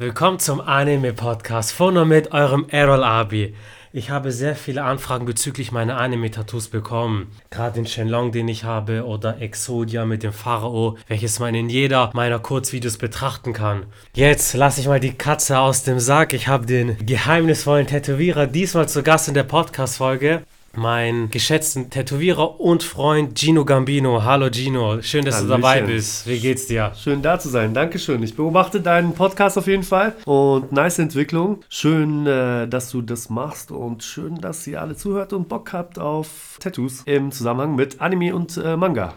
Willkommen zum Anime-Podcast von und mit eurem Errol Abi. Ich habe sehr viele Anfragen bezüglich meiner Anime-Tattoos bekommen. Gerade den Shenlong, den ich habe, oder Exodia mit dem Pharao, welches man in jeder meiner Kurzvideos betrachten kann. Jetzt lasse ich mal die Katze aus dem Sack. Ich habe den geheimnisvollen Tätowierer diesmal zu Gast in der Podcast-Folge meinen geschätzten Tätowierer und Freund Gino Gambino. Hallo Gino, schön, dass Hallöchen. du dabei bist. Wie geht's dir? Schön da zu sein, Dankeschön. Ich beobachte deinen Podcast auf jeden Fall und nice Entwicklung. Schön, äh, dass du das machst und schön, dass ihr alle zuhört und Bock habt auf Tattoos im Zusammenhang mit Anime und äh, Manga.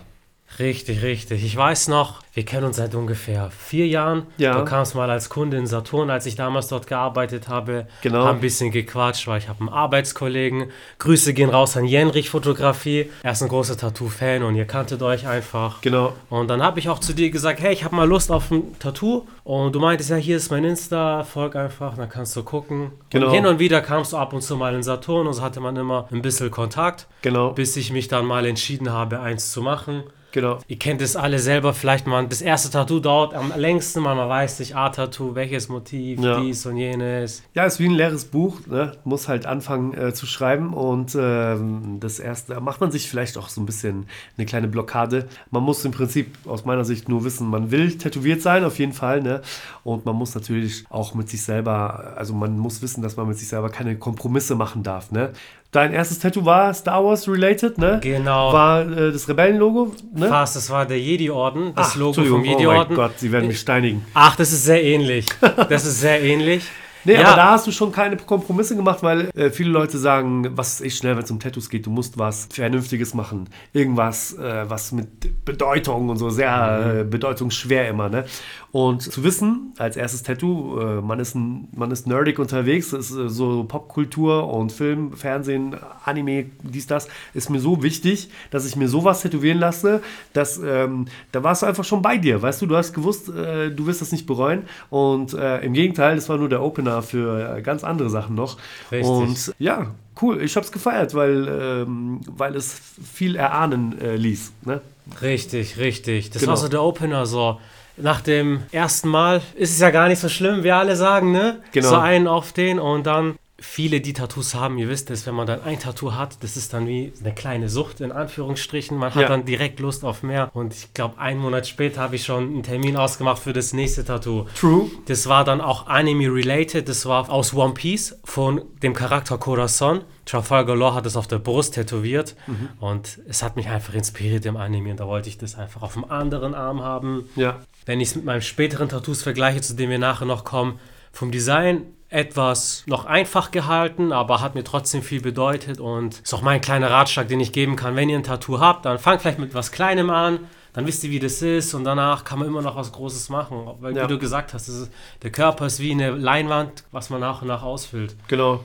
Richtig, richtig. Ich weiß noch, wir kennen uns seit ungefähr vier Jahren. Ja. Du kamst mal als Kunde in Saturn, als ich damals dort gearbeitet habe. Genau. Haben ein bisschen gequatscht, weil ich habe einen Arbeitskollegen. Grüße gehen raus an Jenrich Fotografie. Er ist ein großer Tattoo-Fan und ihr kanntet euch einfach. Genau. Und dann habe ich auch zu dir gesagt, hey, ich habe mal Lust auf ein Tattoo. Und du meintest, ja, hier ist mein Insta, folg einfach, dann kannst du gucken. Genau. Und hin und wieder kamst du ab und zu mal in Saturn und so hatte man immer ein bisschen Kontakt. Genau. Bis ich mich dann mal entschieden habe, eins zu machen. Genau. Ihr kennt es alle selber, vielleicht mal das erste Tattoo dauert am längsten, man weiß sich, ah, Tattoo, welches Motiv, ja. dies und jenes. Ja, ist wie ein leeres Buch, ne? muss halt anfangen äh, zu schreiben und ähm, das erste, da macht man sich vielleicht auch so ein bisschen eine kleine Blockade. Man muss im Prinzip aus meiner Sicht nur wissen, man will tätowiert sein, auf jeden Fall, ne? und man muss natürlich auch mit sich selber, also man muss wissen, dass man mit sich selber keine Kompromisse machen darf. Ne? Dein erstes Tattoo war Star Wars related, ne? Genau. War äh, das Rebellenlogo, ne? Fast, das war der Jedi-Orden, das Ach, Logo vom Jedi-Orden. Oh mein Gott, sie werden mich steinigen. Ach, das ist sehr ähnlich. Das ist sehr ähnlich. Nee, ja. aber da hast du schon keine Kompromisse gemacht, weil äh, viele Leute sagen, was ist echt schnell, wenn es um Tattoos geht, du musst was Vernünftiges machen. Irgendwas, äh, was mit Bedeutung und so, sehr äh, bedeutungsschwer immer, ne? Und zu wissen, als erstes Tattoo, äh, man, ist ein, man ist nerdig unterwegs, ist äh, so Popkultur und Film, Fernsehen, Anime, dies, das, ist mir so wichtig, dass ich mir sowas tätowieren lasse, dass ähm, da warst du einfach schon bei dir, weißt du, du hast gewusst, äh, du wirst das nicht bereuen und im Gegenteil, das war nur der Opener für äh, ganz andere Sachen noch. Richtig. Und ja, cool. Ich habe es gefeiert, weil, ähm, weil es viel erahnen äh, ließ. Ne? Richtig, richtig. Das genau. war so der Opener so. Nach dem ersten Mal ist es ja gar nicht so schlimm, wie alle sagen, ne? Genau. So einen auf den und dann viele, die Tattoos haben, ihr wisst es, wenn man dann ein Tattoo hat, das ist dann wie eine kleine Sucht in Anführungsstrichen. Man hat ja. dann direkt Lust auf mehr. Und ich glaube, einen Monat später habe ich schon einen Termin ausgemacht für das nächste Tattoo. True. Das war dann auch Anime-related. Das war aus One Piece von dem Charakter Corazon. Trafalgar Law hat es auf der Brust tätowiert mhm. und es hat mich einfach inspiriert im Anime und da wollte ich das einfach auf dem anderen Arm haben. Ja. Wenn ich es mit meinem späteren Tattoos vergleiche, zu dem wir nachher noch kommen, vom Design etwas noch einfach gehalten, aber hat mir trotzdem viel bedeutet und ist auch mein kleiner Ratschlag, den ich geben kann. Wenn ihr ein Tattoo habt, dann fangt vielleicht mit was Kleinem an, dann wisst ihr, wie das ist und danach kann man immer noch was Großes machen. Weil, ja. wie du gesagt hast, ist, der Körper ist wie eine Leinwand, was man nach und nach ausfüllt. Genau.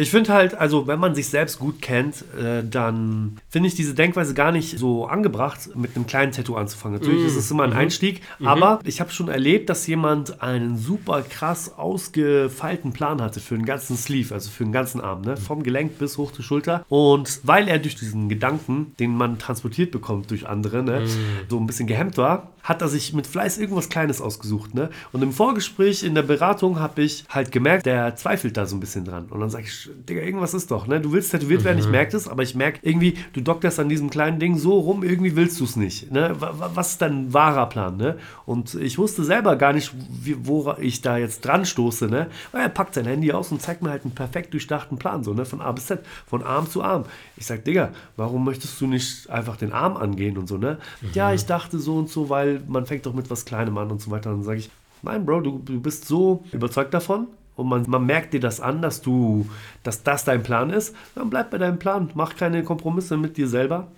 Ich finde halt, also wenn man sich selbst gut kennt, äh, dann finde ich diese Denkweise gar nicht so angebracht, mit einem kleinen Tattoo anzufangen. Natürlich mm. ist es immer ein mhm. Einstieg, mhm. aber ich habe schon erlebt, dass jemand einen super krass ausgefeilten Plan hatte für den ganzen Sleeve, also für den ganzen Arm, ne? vom Gelenk bis hoch zur Schulter. Und weil er durch diesen Gedanken, den man transportiert bekommt durch andere, ne? mm. so ein bisschen gehemmt war, hat er sich mit Fleiß irgendwas Kleines ausgesucht. Ne? Und im Vorgespräch, in der Beratung, habe ich halt gemerkt, der zweifelt da so ein bisschen dran. Und dann sage ich, Digga, irgendwas ist doch. Ne? Du willst tätowiert werden, ich mhm. merke das, aber ich merke irgendwie, du dokterst an diesem kleinen Ding so rum, irgendwie willst du es nicht. Ne? Was ist dein wahrer Plan? Ne? Und ich wusste selber gar nicht, wie, wo ich da jetzt dran stoße. Ne? Er packt sein Handy aus und zeigt mir halt einen perfekt durchdachten Plan, so ne? von A bis Z, von Arm zu Arm. Ich sage, Digga, warum möchtest du nicht einfach den Arm angehen und so? Ne? Mhm. Ja, ich dachte so und so, weil man fängt doch mit was Kleinem an und so weiter. Und dann sage ich, nein, Bro, du, du bist so überzeugt davon und man, man merkt dir das an, dass du, dass das dein Plan ist, dann bleib bei deinem Plan. Mach keine Kompromisse mit dir selber.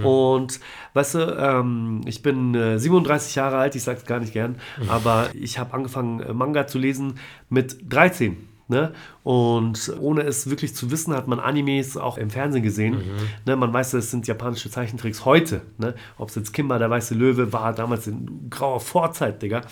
Mhm. Und weißt du, ähm, ich bin äh, 37 Jahre alt, ich sag's gar nicht gern, mhm. aber ich habe angefangen, äh, Manga zu lesen mit 13 Ne? Und ohne es wirklich zu wissen, hat man Animes auch im Fernsehen gesehen. Mhm. Ne? Man weiß, es sind japanische Zeichentricks heute. Ne? Ob es jetzt Kimba, der weiße Löwe, war damals in grauer Vorzeit, Digga.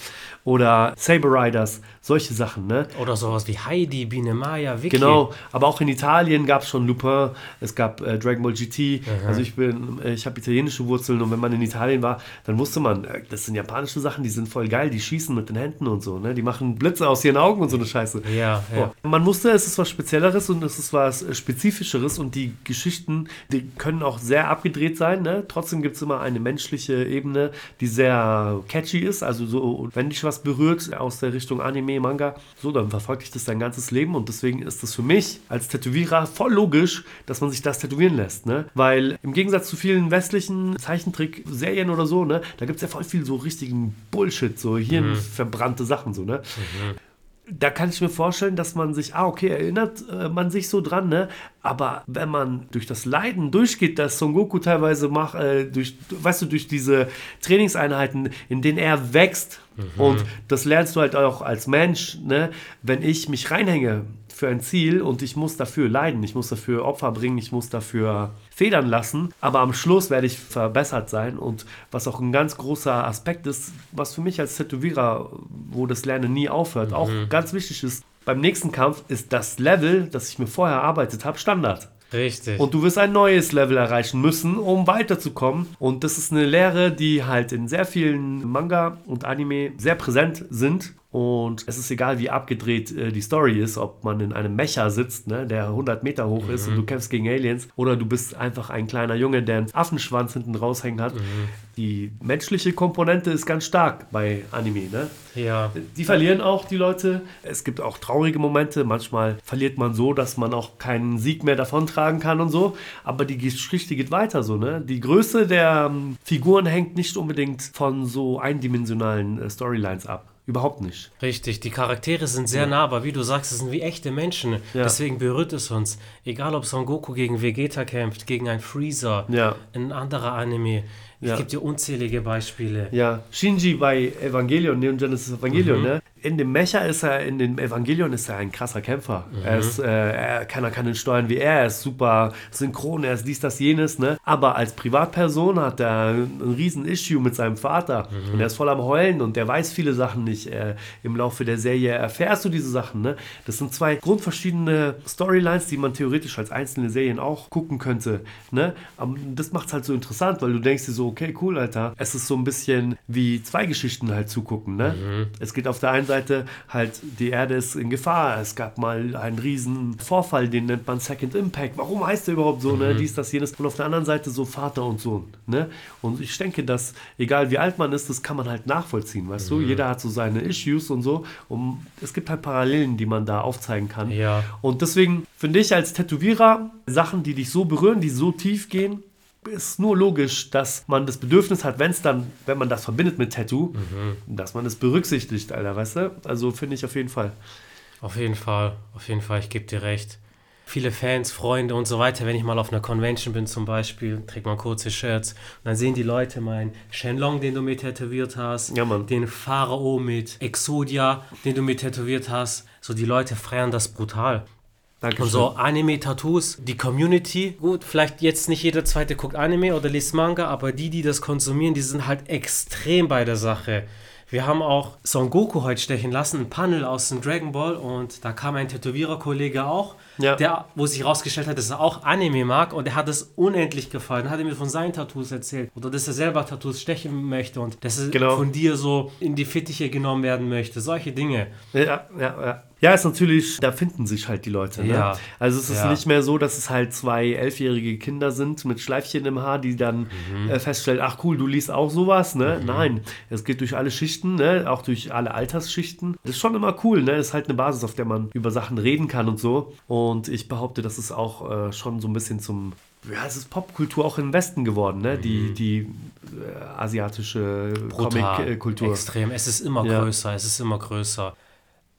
Oder Saber Riders, solche Sachen. Ne? Oder sowas wie Heidi, Biene Maya, Vicky. Genau, aber auch in Italien gab es schon Lupin, es gab äh, Dragon Ball GT. Mhm. Also ich bin, ich habe italienische Wurzeln und wenn man in Italien war, dann wusste man, äh, das sind japanische Sachen, die sind voll geil, die schießen mit den Händen und so. Ne? Die machen Blitze aus ihren Augen und so eine Scheiße. Ja, ja. Oh. Man wusste, es ist was Spezielleres und es ist was äh, Spezifischeres und die Geschichten, die können auch sehr abgedreht sein. Ne? Trotzdem gibt es immer eine menschliche Ebene, die sehr catchy ist. Also so, wenn dich was berührt aus der Richtung Anime, Manga, so, dann verfolgt dich das dein ganzes Leben und deswegen ist das für mich als Tätowierer voll logisch, dass man sich das tätowieren lässt. Ne? Weil im Gegensatz zu vielen westlichen Zeichentrick-Serien oder so, ne, da gibt es ja voll viel so richtigen Bullshit, so hirnverbrannte mhm. Sachen, so, ne? Mhm da kann ich mir vorstellen, dass man sich, ah, okay, erinnert äh, man sich so dran, ne? Aber wenn man durch das Leiden durchgeht, das Son Goku teilweise macht, äh, durch, weißt du, durch diese Trainingseinheiten, in denen er wächst, mhm. und das lernst du halt auch als Mensch, ne? Wenn ich mich reinhänge für ein Ziel und ich muss dafür leiden, ich muss dafür Opfer bringen, ich muss dafür federn lassen, aber am Schluss werde ich verbessert sein und was auch ein ganz großer Aspekt ist, was für mich als Tätowierer, wo das Lernen nie aufhört, mhm. auch ganz wichtig ist, beim nächsten Kampf ist das Level, das ich mir vorher erarbeitet habe, Standard. Richtig. Und du wirst ein neues Level erreichen müssen, um weiterzukommen. Und das ist eine Lehre, die halt in sehr vielen Manga und Anime sehr präsent sind und es ist egal, wie abgedreht äh, die Story ist, ob man in einem Mecher sitzt, ne, der 100 Meter hoch mhm. ist und du kämpfst gegen Aliens, oder du bist einfach ein kleiner Junge, der einen Affenschwanz hinten raushängen hat. Mhm. Die menschliche Komponente ist ganz stark bei Anime. Ne? Ja. Die verlieren auch die Leute. Es gibt auch traurige Momente. Manchmal verliert man so, dass man auch keinen Sieg mehr davontragen kann und so. Aber die Geschichte geht weiter so. Ne? Die Größe der ähm, Figuren hängt nicht unbedingt von so eindimensionalen äh, Storylines ab. Überhaupt nicht. Richtig, die Charaktere sind sehr ja. nah, aber wie du sagst, es sind wie echte Menschen. Ja. Deswegen berührt es uns. Egal, ob Son Goku gegen Vegeta kämpft, gegen einen Freezer, ja. ein anderer Anime. Es gibt ja unzählige Beispiele. Ja, Shinji bei Evangelion, Neon Genesis Evangelion, mhm. ne? in dem Mecha ist er, in dem Evangelion ist er ein krasser Kämpfer. Mhm. Er ist, äh, er, keiner kann ihn steuern wie er, er ist super synchron, er ist dies, das, jenes, ne? Aber als Privatperson hat er ein riesen Issue mit seinem Vater mhm. und er ist voll am Heulen und der weiß viele Sachen nicht. Äh, Im Laufe der Serie erfährst du diese Sachen, ne? Das sind zwei grundverschiedene Storylines, die man theoretisch als einzelne Serien auch gucken könnte, ne? Aber das macht es halt so interessant, weil du denkst dir so, okay, cool, Alter. Es ist so ein bisschen wie zwei Geschichten halt zugucken, ne? Mhm. Es geht auf der einen Seite halt, die Erde ist in Gefahr. Es gab mal einen riesen Vorfall, den nennt man Second Impact. Warum heißt der überhaupt so? Ne? Mhm. Ne? Dies, das, jenes. Und auf der anderen Seite so Vater und Sohn. Ne? Und ich denke, dass, egal wie alt man ist, das kann man halt nachvollziehen, weißt mhm. du? Jeder hat so seine Issues und so. Und es gibt halt Parallelen, die man da aufzeigen kann. Ja. Und deswegen finde ich als Tätowierer Sachen, die dich so berühren, die so tief gehen, ist nur logisch, dass man das Bedürfnis hat, wenn es dann, wenn man das verbindet mit Tattoo, mhm. dass man es berücksichtigt, Alter, weißt du? Also finde ich auf jeden Fall. Auf jeden Fall, auf jeden Fall, ich gebe dir recht. Viele Fans, Freunde und so weiter, wenn ich mal auf einer Convention bin zum Beispiel, trägt man kurze Shirts und dann sehen die Leute meinen Shenlong, den du mir tätowiert hast, ja, den Pharao mit Exodia, den du mir tätowiert hast. So, die Leute feiern das brutal. Dankeschön. Und so Anime-Tattoos, die Community, gut, vielleicht jetzt nicht jeder zweite guckt Anime oder liest Manga, aber die, die das konsumieren, die sind halt extrem bei der Sache. Wir haben auch Son Goku heute stechen lassen, ein Panel aus dem Dragon Ball und da kam ein Tätowierer-Kollege auch, ja. der, wo sich herausgestellt hat, dass er auch Anime mag und er hat es unendlich gefallen, hat er mir von seinen Tattoos erzählt oder dass er selber Tattoos stechen möchte und dass er genau. von dir so in die Fittiche genommen werden möchte, solche Dinge. Ja, ja, ja. Ja, ist natürlich, da finden sich halt die Leute. Ne? Ja. Also es ist ja. nicht mehr so, dass es halt zwei elfjährige Kinder sind mit Schleifchen im Haar, die dann mhm. äh, feststellen, ach cool, du liest auch sowas, ne? Mhm. Nein, es geht durch alle Schichten, ne? Auch durch alle Altersschichten. Das ist schon immer cool, ne? Das ist halt eine Basis, auf der man über Sachen reden kann und so. Und ich behaupte, das ist auch äh, schon so ein bisschen zum ja, es ist Popkultur auch im Westen geworden, ne? Die, mhm. die äh, asiatische Comic-Kultur. Extrem. Es ist immer ja. größer, es ist immer größer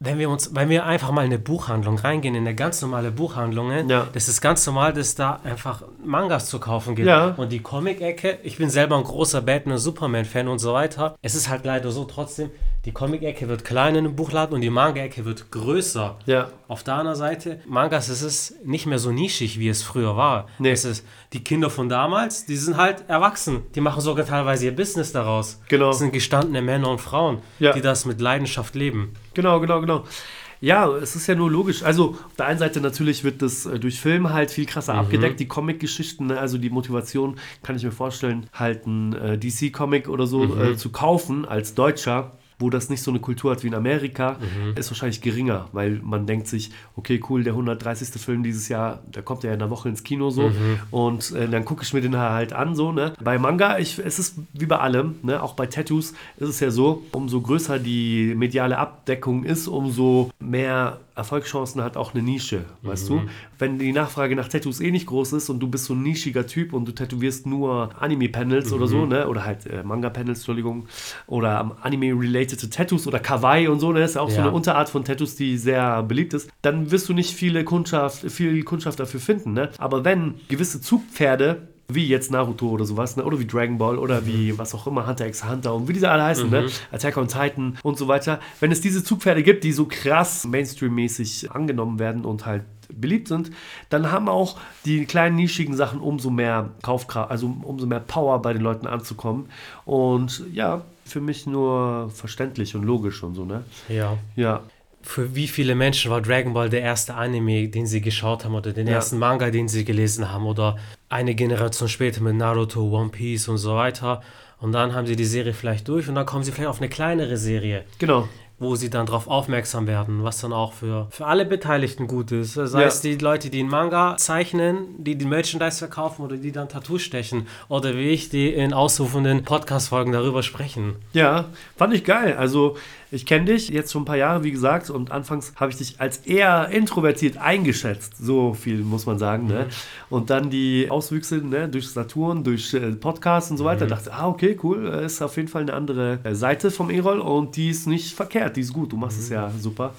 wenn wir uns, wenn wir einfach mal in eine Buchhandlung reingehen, in eine ganz normale Buchhandlung, ja. das ist ganz normal, dass da einfach Mangas zu kaufen gibt. Ja. Und die Comic-Ecke, ich bin selber ein großer Batman- und Superman-Fan und so weiter. Es ist halt leider so trotzdem, die Comic-Ecke wird kleiner in dem Buchladen und die Manga-Ecke wird größer. Ja. Auf der anderen Seite, Mangas, es ist nicht mehr so nischig, wie es früher war. Nee. Es ist, die Kinder von damals, die sind halt erwachsen. Die machen sogar teilweise ihr Business daraus. Genau. Das sind gestandene Männer und Frauen, Ja. die das mit Leidenschaft leben. Genau, genau, genau. Ja, es ist ja nur logisch. Also auf der einen Seite natürlich wird das äh, durch Film halt viel krasser abgedeckt, die Comic-Geschichten, ne? also die Motivation, kann ich mir vorstellen, halt ein äh, DC-Comic oder so äh, zu kaufen als Deutscher wo das nicht so eine Kultur hat wie in Amerika, ist wahrscheinlich geringer, weil man denkt sich, okay, cool, der 130. Film dieses Jahr, der kommt ja in einer Woche ins Kino so und äh, dann gucke ich mir den halt an so, ne? Bei Manga, ich, es ist wie bei allem, ne? Auch bei Tattoos ist es ja so, umso größer die mediale Abdeckung ist, umso mehr Erfolgschancen hat auch eine Nische, weißt du? Wenn die Nachfrage nach Tattoos eh nicht groß ist und du bist so ein nischiger Typ und du tätowierst nur Anime-Panels oder so, ne? Oder halt äh, Manga-Panels, Entschuldigung, oder ähm, Anime-related Tattoos oder Kawaii und so, ne? Ist ja auch so Ja. eine Unterart von Tattoos, die sehr beliebt ist. Dann wirst du nicht viele Kundschaft, viel Kundschaft dafür finden, ne? Aber wenn gewisse Zugpferde wie jetzt Naruto oder sowas, ne? oder wie Dragon Ball oder wie was auch immer, Hunter x Hunter und wie diese alle heißen, ne? Attack on Titan und so weiter. Wenn es diese Zugpferde gibt, die so krass Mainstream-mäßig angenommen werden und halt beliebt sind, dann haben auch die kleinen nischigen Sachen umso mehr Kaufkraft, also umso mehr Power bei den Leuten anzukommen. Und ja, für mich nur verständlich und logisch und so, ne? Ja. Ja. Für wie viele Menschen war Dragon Ball der erste Anime, den sie geschaut haben oder den Ja. ersten Manga, den sie gelesen haben oder eine Generation später mit Naruto, One Piece und so weiter. Und dann haben sie die Serie vielleicht durch und dann kommen sie vielleicht auf eine kleinere Serie, Genau. wo sie dann darauf aufmerksam werden, was dann auch für, für alle Beteiligten gut ist. Sei Ja. es die Leute, die einen Manga zeichnen, die die Merchandise verkaufen oder die dann Tattoos stechen oder wie ich, die in ausrufenden Podcast-Folgen darüber sprechen. Ja, fand ich geil. Also, ich kenne dich jetzt schon ein paar Jahre, wie gesagt, und anfangs habe ich dich als eher introvertiert eingeschätzt. So viel muss man sagen. Ne? Und dann die Auswüchse ne, durch Saturn, durch äh, Podcasts und so weiter. Dachte, ah, okay, cool. äh, Ist auf jeden Fall eine andere äh, Seite vom E-Roll und die ist nicht verkehrt. Die ist gut. Du machst es ja super.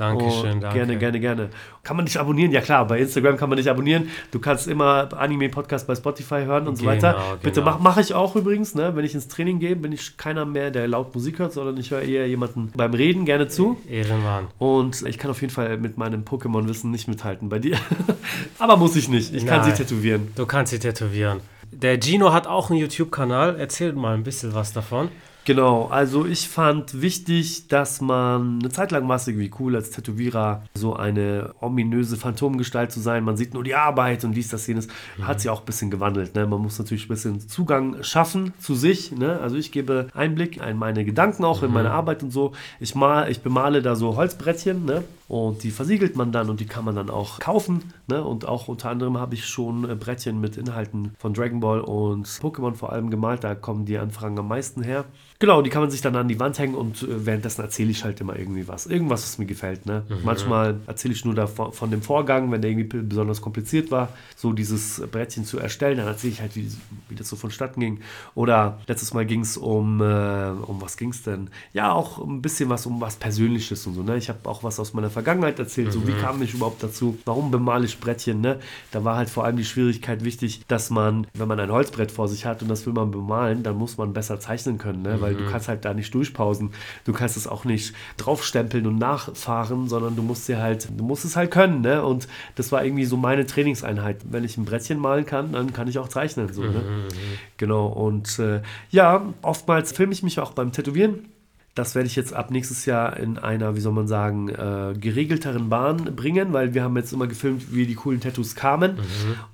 Dankeschön, Und danke. Gerne, gerne, gerne. Kann man dich abonnieren? Ja, klar. Bei Instagram kann man dich abonnieren. Du kannst immer Anime-Podcast bei Spotify hören und so Genau, weiter. Bitte genau. mach mache ich auch übrigens, ne? Wenn ich ins Training gehe, bin ich keiner mehr, der laut Musik hört, sondern ich höre eher jemanden beim Reden gerne zu. Ehrenmann. Und ich kann auf jeden Fall mit meinem Pokémon-Wissen nicht mithalten bei dir. Aber muss ich nicht. Ich kann Nein. sie tätowieren. Du kannst sie tätowieren. Der Gino hat auch einen YouTube-Kanal. Erzähl mal ein bisschen was davon. Genau, also ich fand wichtig, dass man eine Zeit lang war es irgendwie cool, als Tätowierer so eine ominöse Phantomgestalt zu sein. Man sieht nur die Arbeit und dies, das, jenes. Hat sich auch ein bisschen gewandelt. Ne? Man muss natürlich ein bisschen Zugang schaffen zu sich. Ne? Also ich gebe Einblick in meine Gedanken auch, in meine Arbeit und so. Ich, mal, ich bemale da so Holzbrettchen ne? Und die versiegelt man dann und die kann man dann auch kaufen. Ne? Und auch unter anderem habe ich schon äh, Brettchen mit Inhalten von Dragon Ball und Pokémon vor allem gemalt. Da kommen die Anfragen am meisten her. Genau, die kann man sich dann an die Wand hängen und äh, währenddessen erzähle ich halt immer irgendwie was. Irgendwas, was mir gefällt. Ne? Manchmal erzähle ich nur davon, von dem Vorgang, wenn der irgendwie besonders kompliziert war, so dieses Brettchen zu erstellen. Dann erzähle ich halt, wie, wie das so vonstatten ging. Oder letztes Mal ging es um, äh, um was ging es denn? Ja, auch ein bisschen was um was Persönliches und so. Ne? Ich habe auch was aus meiner Vergangenheit erzählt. So, wie kam ich überhaupt dazu? Warum bemale ich Brettchen? Ne? Da war halt vor allem die Schwierigkeit wichtig, dass man, wenn man ein Holzbrett vor sich hat und das will man bemalen, dann muss man besser zeichnen können, ne? weil du kannst halt da nicht durchpausen. Du kannst es auch nicht draufstempeln und nachfahren, sondern du musst dir halt, du musst es halt können. Ne? Und das war irgendwie so meine Trainingseinheit. Wenn ich ein Brettchen malen kann, dann kann ich auch zeichnen. So, ne? Genau. Und äh, ja, oftmals filme ich mich auch beim Tätowieren. Das werde ich jetzt ab nächstes Jahr in einer, wie soll man sagen, äh, geregelteren Bahn bringen, weil wir haben jetzt immer gefilmt, wie die coolen Tattoos kamen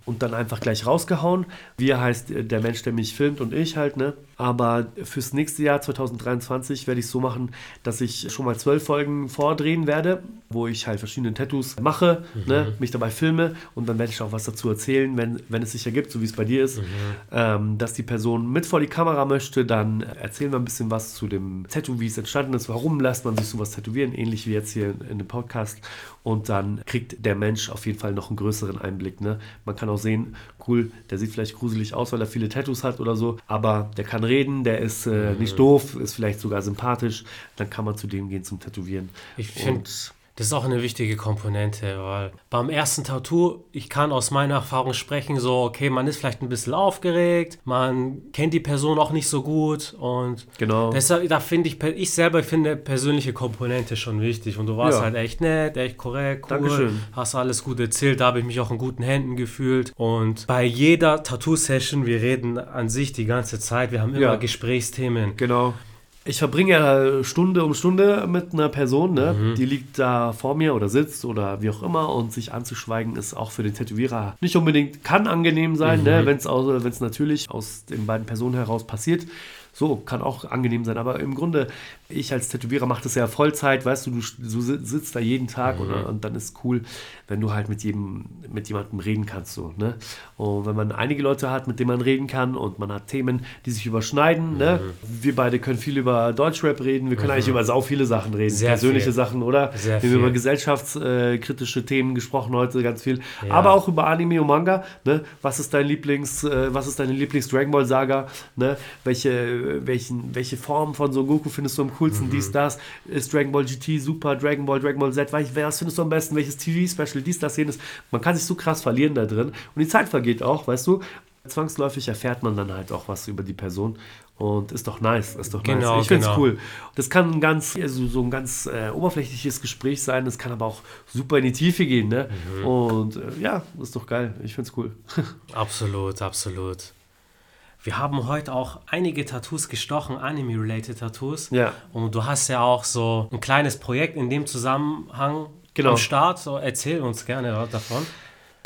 und dann einfach gleich rausgehauen. Wir heißt äh, der Mensch, der mich filmt und ich halt, ne? Aber fürs nächste Jahr 2023 werde ich so machen, dass ich schon mal zwölf Folgen vordrehen werde, wo ich halt verschiedene Tattoos mache, ne? mich dabei filme und dann werde ich auch was dazu erzählen, wenn, wenn es sich ergibt, so wie es bei dir ist, ähm, dass die Person mit vor die Kamera möchte, dann erzählen wir ein bisschen was zu dem Tattoo, wie es entstanden ist, warum lässt man sich sowas tätowieren, ähnlich wie jetzt hier in, in dem Podcast. Und dann kriegt der Mensch auf jeden Fall noch einen größeren Einblick. Ne? Man kann auch sehen, cool, der sieht vielleicht gruselig aus, weil er viele Tattoos hat oder so, aber der kann reden, der ist äh, nicht doof, ist vielleicht sogar sympathisch. Dann kann man zu dem gehen zum Tätowieren. Ich finde Das ist auch eine wichtige Komponente, weil beim ersten Tattoo, ich kann aus meiner Erfahrung sprechen, so, okay, man ist vielleicht ein bisschen aufgeregt, man kennt die Person auch nicht so gut und genau. deshalb, da finde ich, ich selber finde persönliche Komponente schon wichtig und du warst ja. halt echt nett, echt korrekt, cool, Dankeschön. hast alles gut erzählt, da habe ich mich auch in guten Händen gefühlt und bei jeder Tattoo-Session, wir reden an sich die ganze Zeit, wir haben immer ja. Gesprächsthemen. Genau. Ich verbringe ja Stunde um Stunde mit einer Person, ne? Mhm. die liegt da vor mir oder sitzt oder wie auch immer und sich anzuschweigen ist auch für den Tätowierer nicht unbedingt, kann angenehm sein, ne? mhm. ne? wenn es natürlich aus den beiden Personen heraus passiert. So, kann auch angenehm sein. Aber im Grunde, ich als Tätowierer mache das ja Vollzeit, weißt du, du, du sitzt da jeden Tag mhm. und, und, dann ist cool, wenn du halt mit jedem, mit jemandem reden kannst. So, ne? Und wenn man einige Leute hat, mit denen man reden kann und man hat Themen, die sich überschneiden, ne? mhm. ne? Wir beide können viel über Deutschrap reden, wir können mhm. eigentlich über sau viele Sachen reden. Sehr persönliche viel. Sachen, oder? Sehr wir haben über gesellschaftskritische Themen gesprochen heute, ganz viel. Ja. Aber auch über Anime und Manga. Ne? Was ist dein Lieblings, äh, was ist deine Lieblings-Dragon Ball Saga? Ne? Welche welchen, welche Form von Son Goku findest du am coolsten, mhm. dies, das, ist Dragon Ball GT, Super, Dragon Ball, Dragon Ball Z, was findest du am besten, welches TV-Special, dies, das, jenes. Man kann sich so krass verlieren da drin und die Zeit vergeht auch, weißt du. Zwangsläufig erfährt man dann halt auch was über die Person und ist doch nice, ist doch genau, nice. Ich finde es genau. cool. Das kann ein ganz, also so ein ganz äh, oberflächliches Gespräch sein, das kann aber auch super in die Tiefe gehen, ne? Mhm. Und äh, ja, ist doch geil. Ich finde es cool. absolut, absolut. Wir haben heute auch einige Tattoos gestochen, Anime-related Tattoos. Ja. Und du hast ja auch so ein kleines Projekt in dem Zusammenhang genau. am Start. So, erzähl uns gerne davon.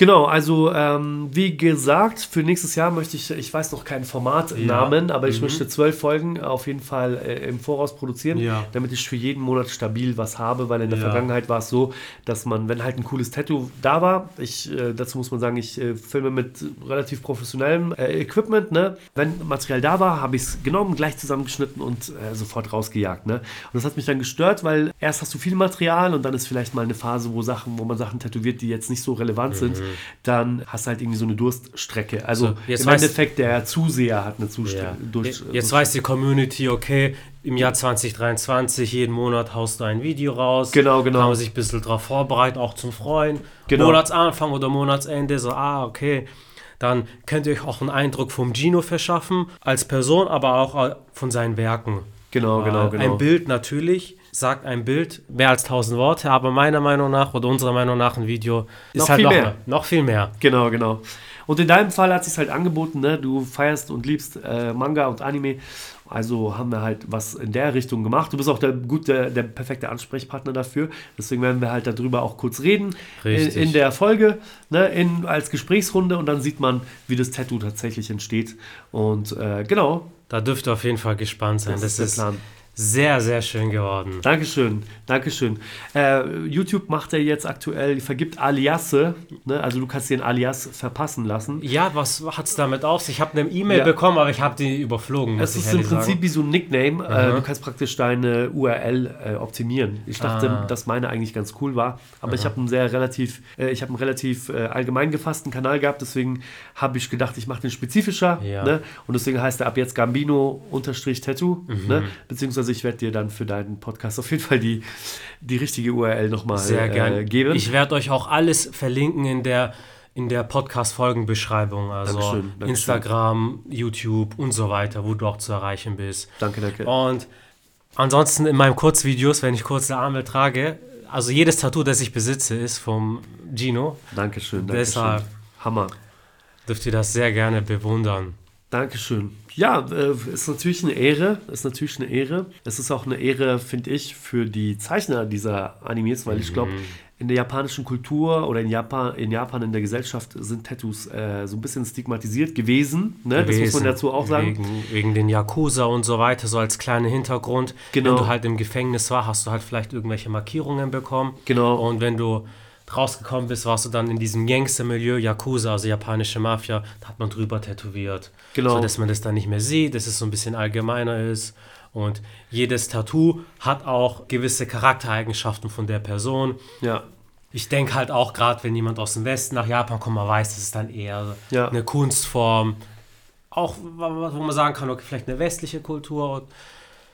Genau, also ähm, wie gesagt, für nächstes Jahr möchte ich, ich weiß noch keinen Formatnamen, ja. aber ich mhm. möchte zwölf Folgen auf jeden Fall äh, im Voraus produzieren, ja. damit ich für jeden Monat stabil was habe, weil in der ja. Vergangenheit war es so, dass man, wenn halt ein cooles Tattoo da war, ich, äh, dazu muss man sagen, ich äh, filme mit relativ professionellem äh, Equipment, ne? wenn Material da war, habe ich es genommen, gleich zusammengeschnitten und äh, sofort rausgejagt. Ne? Und das hat mich dann gestört, weil erst hast du viel Material und dann ist vielleicht mal eine Phase, wo Sachen, wo man Sachen tätowiert, die jetzt nicht so relevant mhm. sind dann hast du halt irgendwie so eine Durststrecke. Also so, im Endeffekt der Zuseher hat eine Zustrecke. Ja. Durst, jetzt weiß die Community, okay, im Jahr 2023, jeden Monat haust du ein Video raus. Genau, genau. Kann man sich ein bisschen darauf vorbereiten, auch zum Freuen. Genau. Monatsanfang oder Monatsende, so, ah, okay. Dann könnt ihr euch auch einen Eindruck vom Gino verschaffen, als Person, aber auch von seinen Werken. Genau, genau, genau. Ein Bild natürlich sagt ein Bild mehr als 1000 Worte, aber meiner Meinung nach oder unserer Meinung nach ein Video ist noch halt viel noch, mehr. noch viel mehr. Genau, genau. Und in deinem Fall hat es sich halt angeboten, ne? du feierst und liebst äh, Manga und Anime. Also haben wir halt was in der Richtung gemacht. Du bist auch der, gut, der, der perfekte Ansprechpartner dafür. Deswegen werden wir halt darüber auch kurz reden in, in, der Folge, ne, in, als Gesprächsrunde und dann sieht man, wie das Tattoo tatsächlich entsteht. Und äh, genau. Da dürft ihr auf jeden Fall gespannt sein. Das, das ist, der Plan sehr, sehr schön geworden. Dankeschön, Dankeschön. Äh, YouTube macht er jetzt aktuell, vergibt Aliasse, ne? also du kannst dir ein Alias verpassen lassen. Ja, was hat es damit auf sich? Ich habe eine E-Mail ja. bekommen, aber ich habe die überflogen. Es ist im Prinzip sagen. wie so ein Nickname. Äh, du kannst praktisch deine URL äh, optimieren. Ich dachte, ah. dass meine eigentlich ganz cool war, aber Aha. ich habe einen sehr relativ, äh, ich habe einen relativ äh, allgemein gefassten Kanal gehabt, deswegen habe ich gedacht, ich mache den spezifischer. Ja. Ne? Und deswegen heißt er ab jetzt Gambino-Tattoo, mhm. ne? beziehungsweise ich werde dir dann für deinen Podcast auf jeden Fall die, die richtige URL nochmal Sehr äh, geben. Ich werde euch auch alles verlinken in der in der Podcast-Folgenbeschreibung, also Dankeschön, Dankeschön. Instagram, YouTube und so weiter, wo du auch zu erreichen bist. Danke, danke. Und ansonsten in meinen Kurzvideos, wenn ich kurze Arme trage, also jedes Tattoo, das ich besitze, ist vom Gino. Dankeschön, danke Deshalb Hammer. Dürft ihr das sehr gerne bewundern. Dankeschön. Ja, äh, ist natürlich eine Ehre. Ist natürlich eine Ehre. Es ist auch eine Ehre, finde ich, für die Zeichner dieser Animes, weil ich glaube, mhm. in der japanischen Kultur oder in Japan, in Japan in der Gesellschaft sind Tattoos äh, so ein bisschen stigmatisiert gewesen. Ne? gewesen. Das muss man dazu auch sagen. Wegen, wegen, den Yakuza und so weiter, so als kleiner Hintergrund. Genau. Wenn du halt im Gefängnis war, hast du halt vielleicht irgendwelche Markierungen bekommen. Genau. Und wenn du rausgekommen bist, warst du dann in diesem Gangster-Milieu, Yakuza, also japanische Mafia, da hat man drüber tätowiert. Genau. So dass man das dann nicht mehr sieht, dass es so ein bisschen allgemeiner ist. Und jedes Tattoo hat auch gewisse Charaktereigenschaften von der Person. Ja. Ich denke halt auch, gerade wenn jemand aus dem Westen nach Japan kommt, man weiß, das ist dann eher ja. eine Kunstform. Auch, wo man sagen kann, okay, vielleicht eine westliche Kultur.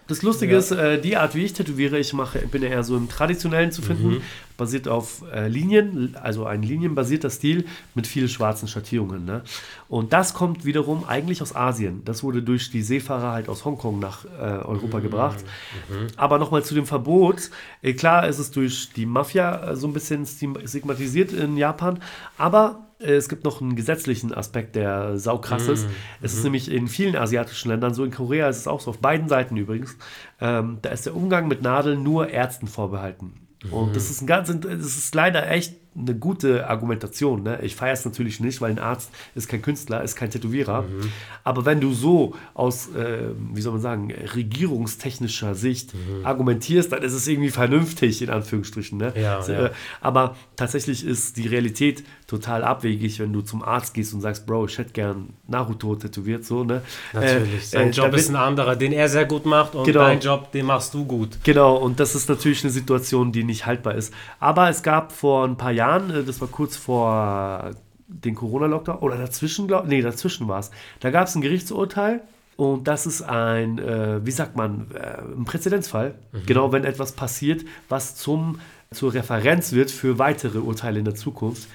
Das Lustige ja. ist, äh, die Art, wie ich tätowiere, ich mache, bin eher so im Traditionellen zu finden, mhm. Basiert auf äh, Linien, also ein linienbasierter Stil mit vielen schwarzen Schattierungen. Ne? Und das kommt wiederum eigentlich aus Asien. Das wurde durch die Seefahrer halt aus Hongkong nach äh, Europa mhm. gebracht. Mhm. Aber nochmal zu dem Verbot. Äh, klar ist es durch die Mafia äh, so ein bisschen stigmatisiert in Japan, aber äh, es gibt noch einen gesetzlichen Aspekt, der saukrass ist. Mm, es ist mhm. nämlich in vielen asiatischen Ländern so, in Korea ist es auch so, auf beiden Seiten übrigens, ähm, da ist der Umgang mit Nadeln nur Ärzten vorbehalten. Und das mhm. ist ein ganz, das ist leider echt eine gute Argumentation. Ne? Ich feiere es natürlich nicht, weil ein Arzt ist kein Künstler, ist kein Tätowierer. Mhm. Aber wenn du so aus, äh, wie soll man sagen, regierungstechnischer Sicht mhm. argumentierst, dann ist es irgendwie vernünftig, in Anführungsstrichen. Ne? Ja, so, ja. Äh, aber tatsächlich ist die Realität total abwegig, wenn du zum Arzt gehst und sagst, Bro, ich hätte gern Naruto tätowiert. So, ne? Natürlich. Äh, Sein äh, Job ist ein anderer, den er sehr gut macht und genau. dein Job, den machst du gut. Genau, und das ist natürlich eine Situation, die nicht haltbar ist. Aber es gab vor ein paar Jahren äh, das war kurz vor den Corona-Lockdown, oder dazwischen, glaub, nee, dazwischen war es. Da gab es ein Gerichtsurteil und das ist ein, äh, wie sagt man, äh, ein Präzedenzfall. Mhm. Genau, wenn etwas passiert, was zum, zur Referenz wird für weitere Urteile in der Zukunft.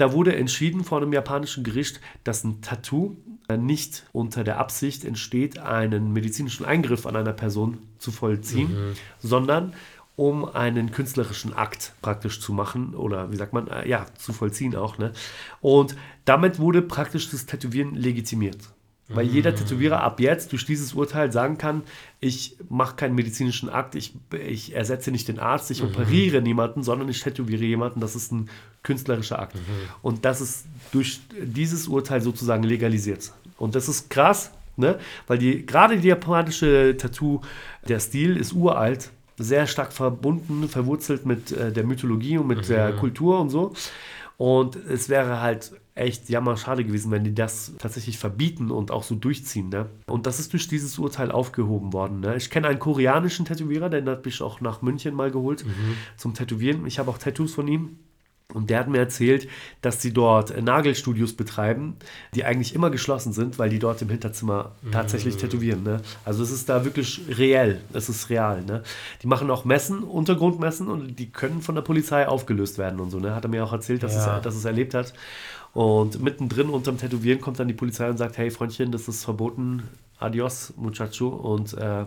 Da wurde entschieden vor einem japanischen Gericht, dass ein Tattoo äh, nicht unter der Absicht entsteht, einen medizinischen Eingriff an einer Person zu vollziehen, mhm. sondern um einen künstlerischen Akt praktisch zu machen oder wie sagt man, äh, ja, zu vollziehen auch. Ne? Und damit wurde praktisch das Tätowieren legitimiert. Weil mhm. jeder Tätowierer ab jetzt durch dieses Urteil sagen kann, ich mache keinen medizinischen Akt, ich, ich ersetze nicht den Arzt, ich mhm. operiere niemanden, sondern ich tätowiere jemanden, das ist ein künstlerischer Akt. Mhm. Und das ist durch dieses Urteil sozusagen legalisiert. Und das ist krass, ne? weil die, gerade die japanische Tattoo, der Stil ist uralt sehr stark verbunden, verwurzelt mit äh, der Mythologie und mit mhm. der Kultur und so. Und es wäre halt echt jammerschade gewesen, wenn die das tatsächlich verbieten und auch so durchziehen. Ne? Und das ist durch dieses Urteil aufgehoben worden. Ne? Ich kenne einen koreanischen Tätowierer, den habe ich auch nach München mal geholt mhm. zum Tätowieren. Ich habe auch Tattoos von ihm. Und der hat mir erzählt, dass sie dort äh, Nagelstudios betreiben, die eigentlich immer geschlossen sind, weil die dort im Hinterzimmer tatsächlich mm. tätowieren. Ne? Also es ist da wirklich reell, es ist real. Ne? Die machen auch Messen, Untergrundmessen und die können von der Polizei aufgelöst werden und so. Ne? Hat er mir auch erzählt, dass, ja. es, dass es erlebt hat. Und mittendrin unterm Tätowieren kommt dann die Polizei und sagt, hey Freundchen, das ist verboten, adios muchacho. Und äh,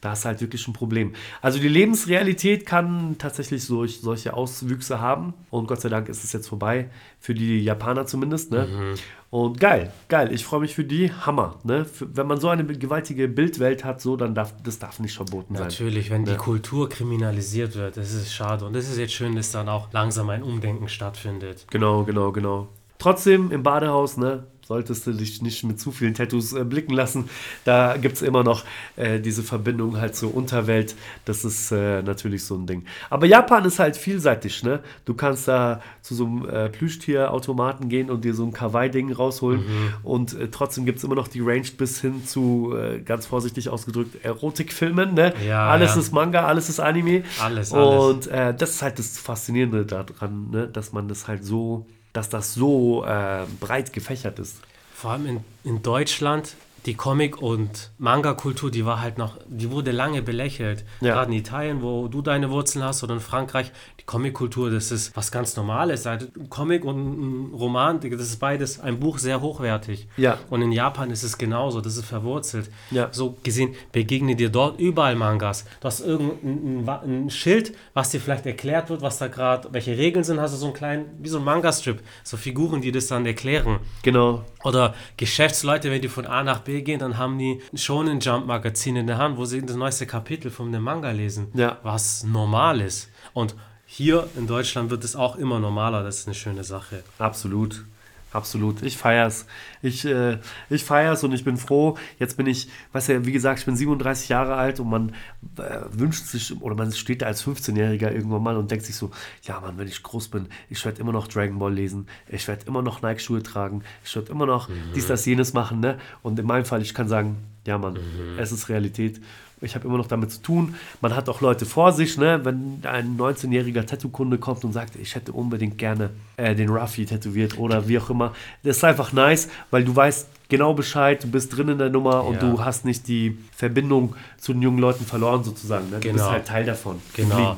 da ist halt wirklich ein Problem. Also die Lebensrealität kann tatsächlich solch, solche Auswüchse haben. Und Gott sei Dank ist es jetzt vorbei, für die Japaner zumindest. Ne? Mhm. Und geil, geil. Ich freue mich für die. Hammer. Ne? Für, wenn man so eine gewaltige Bildwelt hat, so, dann darf das darf nicht verboten sein. Natürlich, wenn ne? die Kultur kriminalisiert wird, das ist schade. Und es ist jetzt schön, dass dann auch langsam ein Umdenken stattfindet. Genau, genau, genau. Trotzdem im Badehaus, ne, solltest du dich nicht mit zu vielen Tattoos äh, blicken lassen. Da gibt es immer noch äh, diese Verbindung halt zur Unterwelt. Das ist äh, natürlich so ein Ding. Aber Japan ist halt vielseitig, ne? Du kannst da zu so einem äh, Plüschtierautomaten gehen und dir so ein Kawaii-Ding rausholen. Mhm. Und äh, trotzdem gibt es immer noch die Range bis hin zu, äh, ganz vorsichtig ausgedrückt, Erotikfilmen, ne? Ja, alles ja. ist Manga, alles ist Anime. Alles, alles. Und das ist halt das Faszinierende daran, ne? Dass man das halt so dass das so äh, breit gefächert ist. Vor allem in, in Deutschland die Comic- und Manga-Kultur, die war halt noch, die wurde lange belächelt. Ja. Gerade in Italien, wo du deine Wurzeln hast, oder in Frankreich, die Comic-Kultur, das ist was ganz Normales. Ein Comic und ein Roman, das ist beides, ein Buch sehr hochwertig. Ja. Und in Japan ist es genauso, das ist verwurzelt. Ja. So gesehen begegnen dir dort überall Mangas. Du hast irgendein ein, ein Schild, was dir vielleicht erklärt wird, was da gerade, welche Regeln sind, hast du so einen kleinen, wie so ein Manga-Strip, so Figuren, die das dann erklären. Genau. Oder Geschäftsleute, wenn die von A nach B gehen, dann haben die schon ein Jump-Magazin in der Hand, wo sie das neueste Kapitel von dem Manga lesen. Ja. Was normal ist. Und hier in Deutschland wird es auch immer normaler. Das ist eine schöne Sache. Absolut. Absolut. Ich feier's. Ich, äh, ich feier's und ich bin froh. Jetzt bin ich, weißt du, wie gesagt, ich bin 37 Jahre alt und man äh, wünscht sich, oder man steht da als 15-Jähriger irgendwann mal und denkt sich so, ja Mann, wenn ich groß bin, ich werde immer noch Dragon Ball lesen, ich werde immer noch Nike-Schuhe tragen, ich werde immer noch mhm. dies, das, jenes machen, ne? Und in meinem Fall, ich kann sagen, ja Mann, mhm. es ist Realität. Ich habe immer noch damit zu tun. Man hat auch Leute vor sich, ne? wenn ein 19-jähriger Tattoo-Kunde kommt und sagt, ich hätte unbedingt gerne äh, den Ruffy tätowiert oder wie auch immer. Das ist einfach nice, weil du weißt genau Bescheid, du bist drin in der Nummer und du hast nicht die Verbindung zu den jungen Leuten verloren sozusagen. Ne? Du genau. bist halt Teil davon. Genau.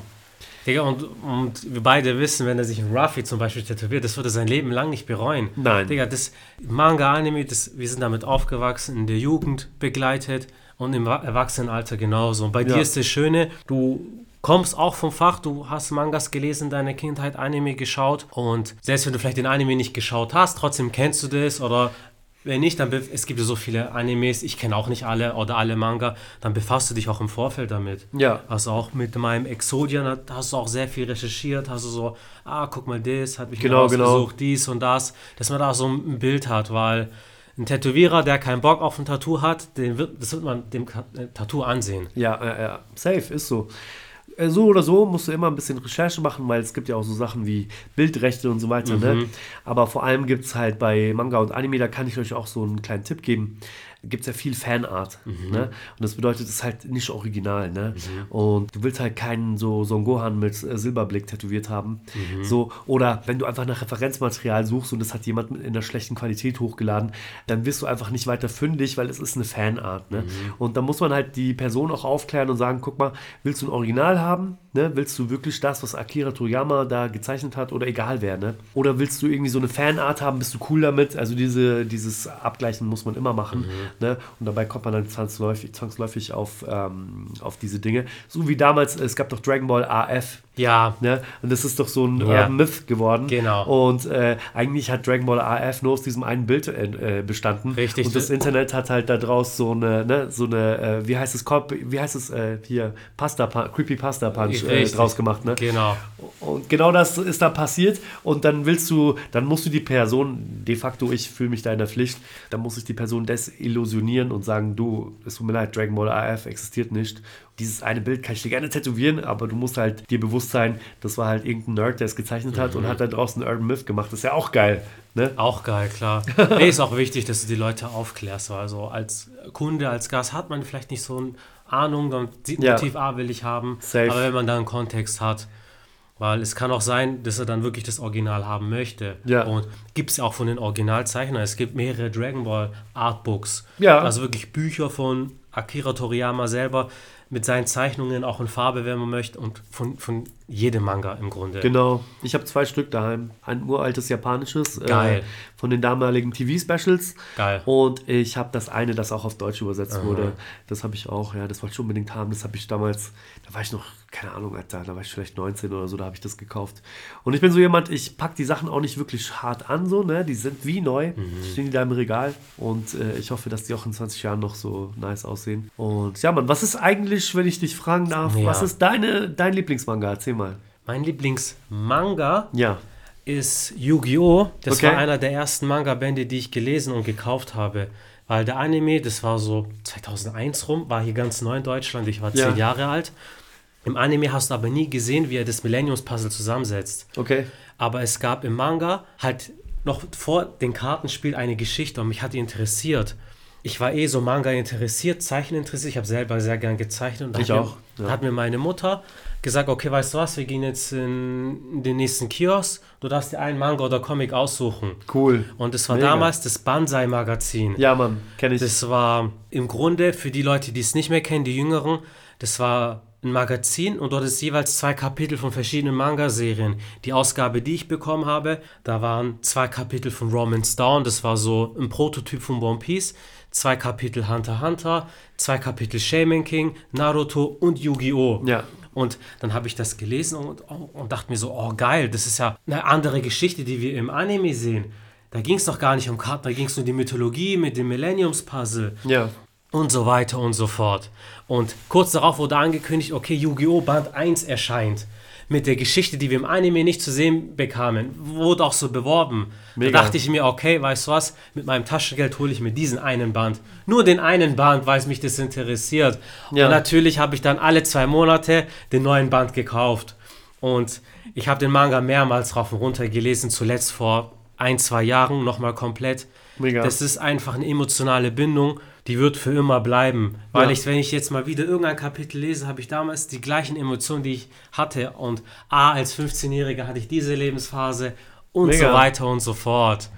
Digga, und, und wir beide wissen, wenn er sich ein Ruffy zum Beispiel tätowiert, das würde er sein Leben lang nicht bereuen. Nein. Digga, das Manga-Anime, wir sind damit aufgewachsen, in der Jugend begleitet und im Erwachsenenalter genauso. Und bei ja. dir ist das Schöne, du kommst auch vom Fach, du hast Mangas gelesen, deine Kindheit Anime geschaut und selbst wenn du vielleicht den Anime nicht geschaut hast, trotzdem kennst du das oder wenn nicht, dann es gibt ja so viele Animes, ich kenne auch nicht alle oder alle Manga, dann befasst du dich auch im Vorfeld damit. Ja. Also auch mit meinem Exodian hast du auch sehr viel recherchiert, hast du so, ah, guck mal das, hat mich genau, genau. dies und das, dass man da so ein Bild hat, weil ein Tätowierer, der keinen Bock auf ein Tattoo hat, den wird, das wird man dem äh, Tattoo ansehen. Ja, ja, ja, safe, ist so. Äh, so oder so musst du immer ein bisschen Recherche machen, weil es gibt ja auch so Sachen wie Bildrechte und so weiter. Ne? Mhm. Ne? Aber vor allem gibt es halt bei Manga und Anime, da kann ich euch auch so einen kleinen Tipp geben gibt es ja viel Fanart. Mhm. Ne? Und das bedeutet, es ist halt nicht original. Ne? Mhm. Und du willst halt keinen so Son Gohan mit äh, Silberblick tätowiert haben. Mhm. So, oder wenn du einfach nach Referenzmaterial suchst und das hat jemand in einer schlechten Qualität hochgeladen, dann wirst du einfach nicht weiter fündig, weil es ist eine Fanart. Ne? Mhm. Und da muss man halt die Person auch aufklären und sagen, guck mal, willst du ein Original haben? Ne? Willst du wirklich das, was Akira Toriyama da gezeichnet hat oder egal wer? Ne? Oder willst du irgendwie so eine Fanart haben? Bist du cool damit? Also diese, dieses Abgleichen muss man immer machen. Mhm. Ne? Und dabei kommt man dann zwangsläufig, zwangsläufig auf, ähm, auf diese Dinge. So wie damals, es gab doch Dragon Ball AF. Ja. Ne? Und das ist doch so ein ja. Urban Myth geworden. Genau. Und äh, eigentlich hat Dragon Ball AF nur aus diesem einen Bild äh, bestanden. Richtig. Und das Internet hat halt da draus so eine, ne, so eine, äh, wie heißt es, wie heißt es äh, hier, Pasta, Creepy Pasta Punch äh, draus gemacht. Ne? Genau. Und genau das ist da passiert. Und dann willst du, dann musst du die Person, de facto, ich fühle mich da in der Pflicht, dann muss ich die Person desillusionieren und sagen, du, es tut mir leid, Dragon Ball AF existiert nicht dieses eine Bild kann ich dir gerne tätowieren, aber du musst halt dir bewusst sein, das war halt irgendein Nerd, der es gezeichnet hat mhm. und hat da draußen einen Urban Myth gemacht. Das ist ja auch geil. Ne? Auch geil, klar. nee, ist auch wichtig, dass du die Leute aufklärst. Also als Kunde, als Gast hat man vielleicht nicht so eine Ahnung, dann sieht ja. Motiv A will ich haben. Safe. Aber wenn man da einen Kontext hat, weil es kann auch sein, dass er dann wirklich das Original haben möchte. Ja. Und gibt es ja auch von den Originalzeichnern. Es gibt mehrere Dragon Ball Artbooks. Ja. Also wirklich Bücher von Akira Toriyama selber, mit seinen Zeichnungen auch in Farbe, wenn man möchte, und von, von jedem Manga im Grunde. Genau. Ich habe zwei Stück daheim. Ein uraltes japanisches äh, von den damaligen TV-Specials. Geil. Und ich habe das eine, das auch auf Deutsch übersetzt Aha. wurde. Das habe ich auch, ja, das wollte ich unbedingt haben. Das habe ich damals, da war ich noch, keine Ahnung, Alter, da war ich vielleicht 19 oder so, da habe ich das gekauft. Und ich bin so jemand, ich packe die Sachen auch nicht wirklich hart an, so, ne? Die sind wie neu, mhm. stehen die da im Regal. Und äh, ich hoffe, dass die auch in 20 Jahren noch so nice aussehen. Und ja, Mann, was ist eigentlich, wenn ich dich fragen darf, ja. was ist deine, dein Lieblingsmanga? Erzähl Erzähl mal. Mein Lieblingsmanga ja. ist Yu-Gi-Oh! Das okay. war einer der ersten Manga-Bände, die ich gelesen und gekauft habe. Weil der Anime, das war so 2001 rum, war hier ganz neu in Deutschland. Ich war zehn ja. Jahre alt. Im Anime hast du aber nie gesehen, wie er das Millenniums-Puzzle zusammensetzt. Okay. Aber es gab im Manga halt noch vor dem Kartenspiel eine Geschichte und mich hat die interessiert. Ich war eh so Manga interessiert, Zeichen interessiert. Ich habe selber sehr gern gezeichnet. Und ich auch. Mir, ja. hat mir meine Mutter gesagt, okay, weißt du was, wir gehen jetzt in den nächsten Kiosk, du darfst dir einen Manga oder Comic aussuchen. Cool. Und das war Mega. damals das Banzai-Magazin. Ja, Mann, kenne ich. Das war im Grunde, für die Leute, die es nicht mehr kennen, die Jüngeren, das war ein Magazin und dort ist jeweils zwei Kapitel von verschiedenen Manga-Serien. Die Ausgabe, die ich bekommen habe, da waren zwei Kapitel von Romance Down, das war so ein Prototyp von One Piece, zwei Kapitel Hunter Hunter, zwei Kapitel Shaman King, Naruto und Yu-Gi-Oh! Ja. Und dann habe ich das gelesen und, und dachte mir so, oh geil, das ist ja eine andere Geschichte, die wir im Anime sehen. Da ging es doch gar nicht um Karten, da ging es um die Mythologie mit dem Millenniums-Puzzle. Ja. Und so weiter und so fort. Und kurz darauf wurde angekündigt, okay, Yu-Gi-Oh! Band 1 erscheint mit der Geschichte, die wir im Anime nicht zu sehen bekamen, wurde auch so beworben. Mega. Da dachte ich mir, okay, weißt du was, mit meinem Taschengeld hole ich mir diesen einen Band. Nur den einen Band, weil es mich das interessiert. Ja. Und natürlich habe ich dann alle zwei Monate den neuen Band gekauft. Und ich habe den Manga mehrmals rauf und runter gelesen, zuletzt vor ein, zwei Jahren nochmal komplett. Mega. Das ist einfach eine emotionale Bindung die wird für immer bleiben. Weil ja. ich, wenn ich jetzt mal wieder irgendein Kapitel lese, habe ich damals die gleichen Emotionen, die ich hatte. Und A, als 15-Jähriger hatte ich diese Lebensphase und Mega. so weiter und so fort.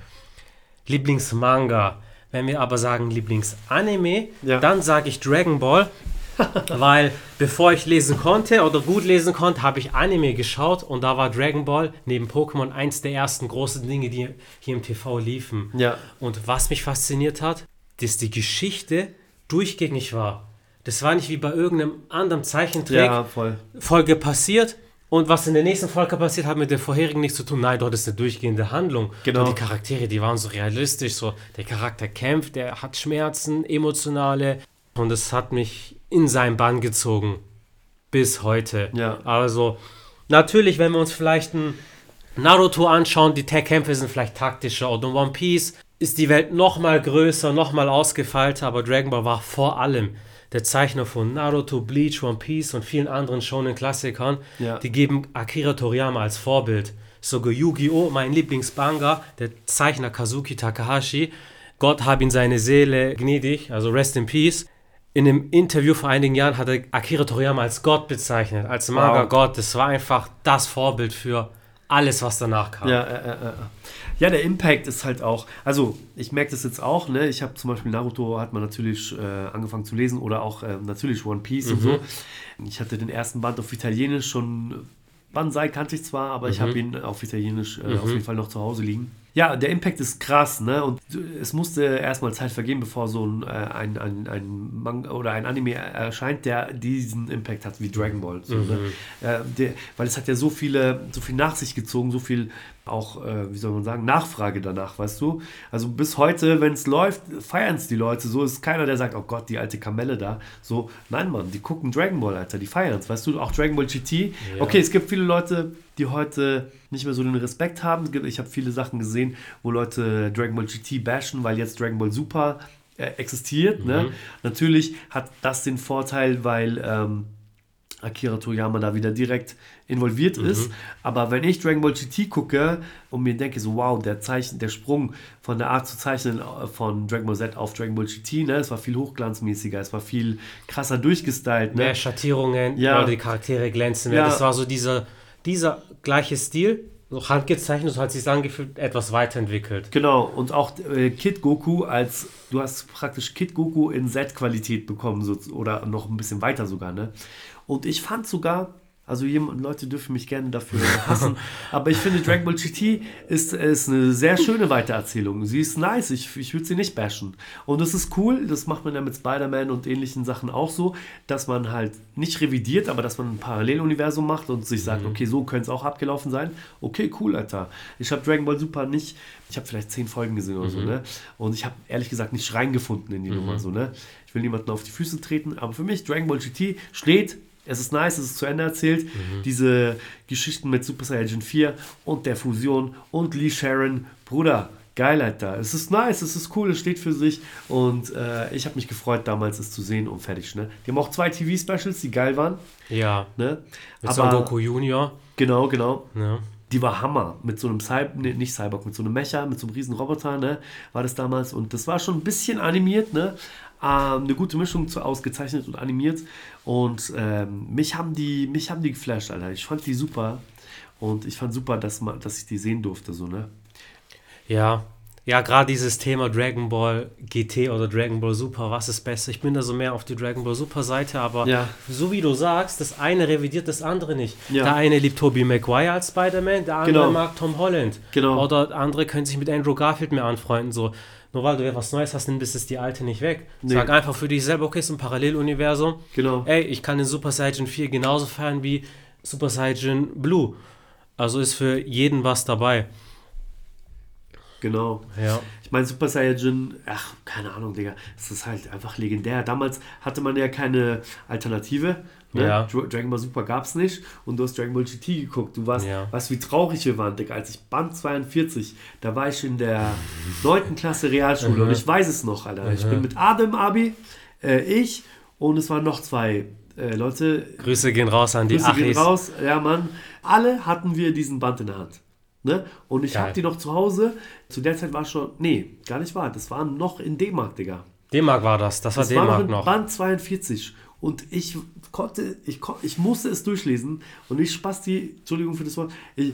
Lieblingsmanga. Wenn wir aber sagen Lieblingsanime, ja. dann sage ich Dragon Ball. weil bevor ich lesen konnte oder gut lesen konnte, habe ich Anime geschaut und da war Dragon Ball neben Pokémon eins der ersten großen Dinge, die hier im TV liefen. Ja. Und was mich fasziniert hat, dass die Geschichte durchgängig war. Das war nicht wie bei irgendeinem anderen Zeichentrick ja, Folge passiert und was in der nächsten Folge passiert, hat mit der vorherigen nichts zu tun. Nein, dort ist eine durchgehende Handlung. Genau. Und die Charaktere, die waren so realistisch. So, der Charakter kämpft, der hat Schmerzen, emotionale. Und es hat mich in seinen Bann gezogen. Bis heute. Ja. Also, natürlich, wenn wir uns vielleicht ein Naruto anschauen, die Tech-Kämpfe sind vielleicht taktischer. Und in One Piece ist die Welt noch mal größer, noch mal ausgefeilter. Aber Dragon Ball war vor allem der Zeichner von Naruto, Bleach, One Piece und vielen anderen Shonen-Klassikern, ja. die geben Akira Toriyama als Vorbild. Sogar Yu-Gi-Oh!, mein Lieblingsbanga, der Zeichner Kazuki Takahashi, Gott hab ihn seine Seele gnädig, also Rest in Peace. In einem Interview vor einigen Jahren hat er Akira Toriyama als Gott bezeichnet, als Manga-Gott. Wow. Das war einfach das Vorbild für alles, was danach kam. Ja, äh, äh, äh. Ja, der Impact ist halt auch, also ich merke das jetzt auch, ne? Ich habe zum Beispiel Naruto hat man natürlich äh, angefangen zu lesen oder auch äh, natürlich One Piece mhm. und so. Ich hatte den ersten Band auf Italienisch schon. Banzai kannte ich zwar, aber mhm. ich habe ihn auf Italienisch äh, mhm. auf jeden Fall noch zu Hause liegen. Ja, der Impact ist krass, ne? Und es musste erstmal Zeit vergehen, bevor so ein, äh, ein, ein, ein Manga oder ein Anime erscheint, der diesen Impact hat wie Dragon Ball. So, ne? mhm. ne? äh, der, weil es hat ja so viele, so viel nach sich gezogen, so viel auch, äh, wie soll man sagen, Nachfrage danach, weißt du? Also bis heute, wenn es läuft, feiern es die Leute. So ist keiner, der sagt, oh Gott, die alte Kamelle da. So, nein, Mann, die gucken Dragon Ball, Alter, die feiern es, weißt du? Auch Dragon Ball GT. Ja. Okay, es gibt viele Leute, die heute nicht mehr so den Respekt haben. Ich habe viele Sachen gesehen, wo Leute Dragon Ball GT bashen, weil jetzt Dragon Ball Super äh, existiert. Ne? Mhm. Ne? Natürlich hat das den Vorteil, weil ähm, Akira Toriyama da wieder direkt involviert mhm. ist. Aber wenn ich Dragon Ball GT gucke und mir denke, so wow, der Zeichen, der Sprung von der Art zu zeichnen äh, von Dragon Ball Z auf Dragon Ball GT, ne, es war viel hochglanzmäßiger, es war viel krasser durchgestylt. Ne? Mehr Schattierungen, ja. die Charaktere glänzen mehr. Ja. Das war so dieser, dieser gleiche Stil, so handgezeichnet, so hat sich angefühlt, etwas weiterentwickelt. Genau, und auch äh, Kid Goku als, du hast praktisch Kid Goku in Z-Qualität bekommen, so, oder noch ein bisschen weiter sogar, ne? Und ich fand sogar, also jemand, Leute dürfen mich gerne dafür hassen, aber ich finde Dragon Ball GT ist, ist eine sehr schöne Weitererzählung. Sie ist nice, ich, ich würde sie nicht bashen. Und das ist cool, das macht man ja mit Spider-Man und ähnlichen Sachen auch so, dass man halt nicht revidiert, aber dass man ein Paralleluniversum macht und sich sagt, mhm. okay, so könnte es auch abgelaufen sein. Okay, cool, Alter. Ich habe Dragon Ball Super nicht, ich habe vielleicht zehn Folgen gesehen oder mhm. so, ne? Und ich habe ehrlich gesagt nicht reingefunden in die mhm. Nummer, so, ne? Ich will niemanden auf die Füße treten, aber für mich Dragon Ball GT steht es ist nice, es ist zu Ende erzählt. Mhm. Diese Geschichten mit Super Saiyan 4 und der Fusion und Lee Sharon, Bruder, geil, Alter. Es ist nice, es ist cool, es steht für sich. Und äh, ich habe mich gefreut, damals es zu sehen und fertig. Ne? Die haben auch zwei TV-Specials, die geil waren. Ja. Ne? Mit Aber, Son Goku Junior. Genau, genau. Ja. Die war Hammer. Mit so einem Cyber, nee, nicht Cyborg, mit so einem Mecha, mit so einem riesen Roboter, ne? War das damals. Und das war schon ein bisschen animiert, ne? Ähm, eine gute Mischung zu ausgezeichnet und animiert. Und ähm, mich, haben die, mich haben die geflasht, Alter. Ich fand die super. Und ich fand super, dass, man, dass ich die sehen durfte, so, ne? Ja, ja, gerade dieses Thema Dragon Ball GT oder Dragon Ball Super, was ist besser? Ich bin da so mehr auf die Dragon Ball Super Seite, aber ja. so wie du sagst, das eine revidiert das andere nicht. Ja. Der eine liebt Tobey Maguire als Spider-Man, der andere genau. mag Tom Holland. Genau. Oder andere können sich mit Andrew Garfield mehr anfreunden. So, nur weil du etwas Neues hast, nimm das ist die alte nicht weg. Nee. Sag einfach für dich selber, okay, ist ein Paralleluniversum. Genau. Ey, ich kann den Super Saiyan 4 genauso feiern wie Super Saiyan Blue. Also ist für jeden was dabei. Genau. Ja. Ich meine, Super Saiyan, ach, keine Ahnung, Digga. Es ist halt einfach legendär. Damals hatte man ja keine Alternative. Ne? Ja. Dragon Ball Super gab es nicht und du hast Dragon Ball GT geguckt. Du warst, ja. weißt wie traurig wir waren, Digga. Als ich Band 42, da war ich in der 9. Klasse Realschule mhm. und ich weiß es noch, Alter. Mhm. Ich bin mit Adem Abi, äh, ich und es waren noch zwei äh, Leute. Grüße gehen raus an die Grüße Achis. gehen raus, ja, Mann. Alle hatten wir diesen Band in der Hand. Ne? Und ich habe die noch zu Hause. Zu der Zeit war schon, nee, gar nicht wahr. Das war noch in D-Mark, Digga. D-Mark war das, das war D-Mark noch. Band 42. Und ich konnte, ich, ich musste es durchlesen und ich Spasti, Entschuldigung für das Wort, ich,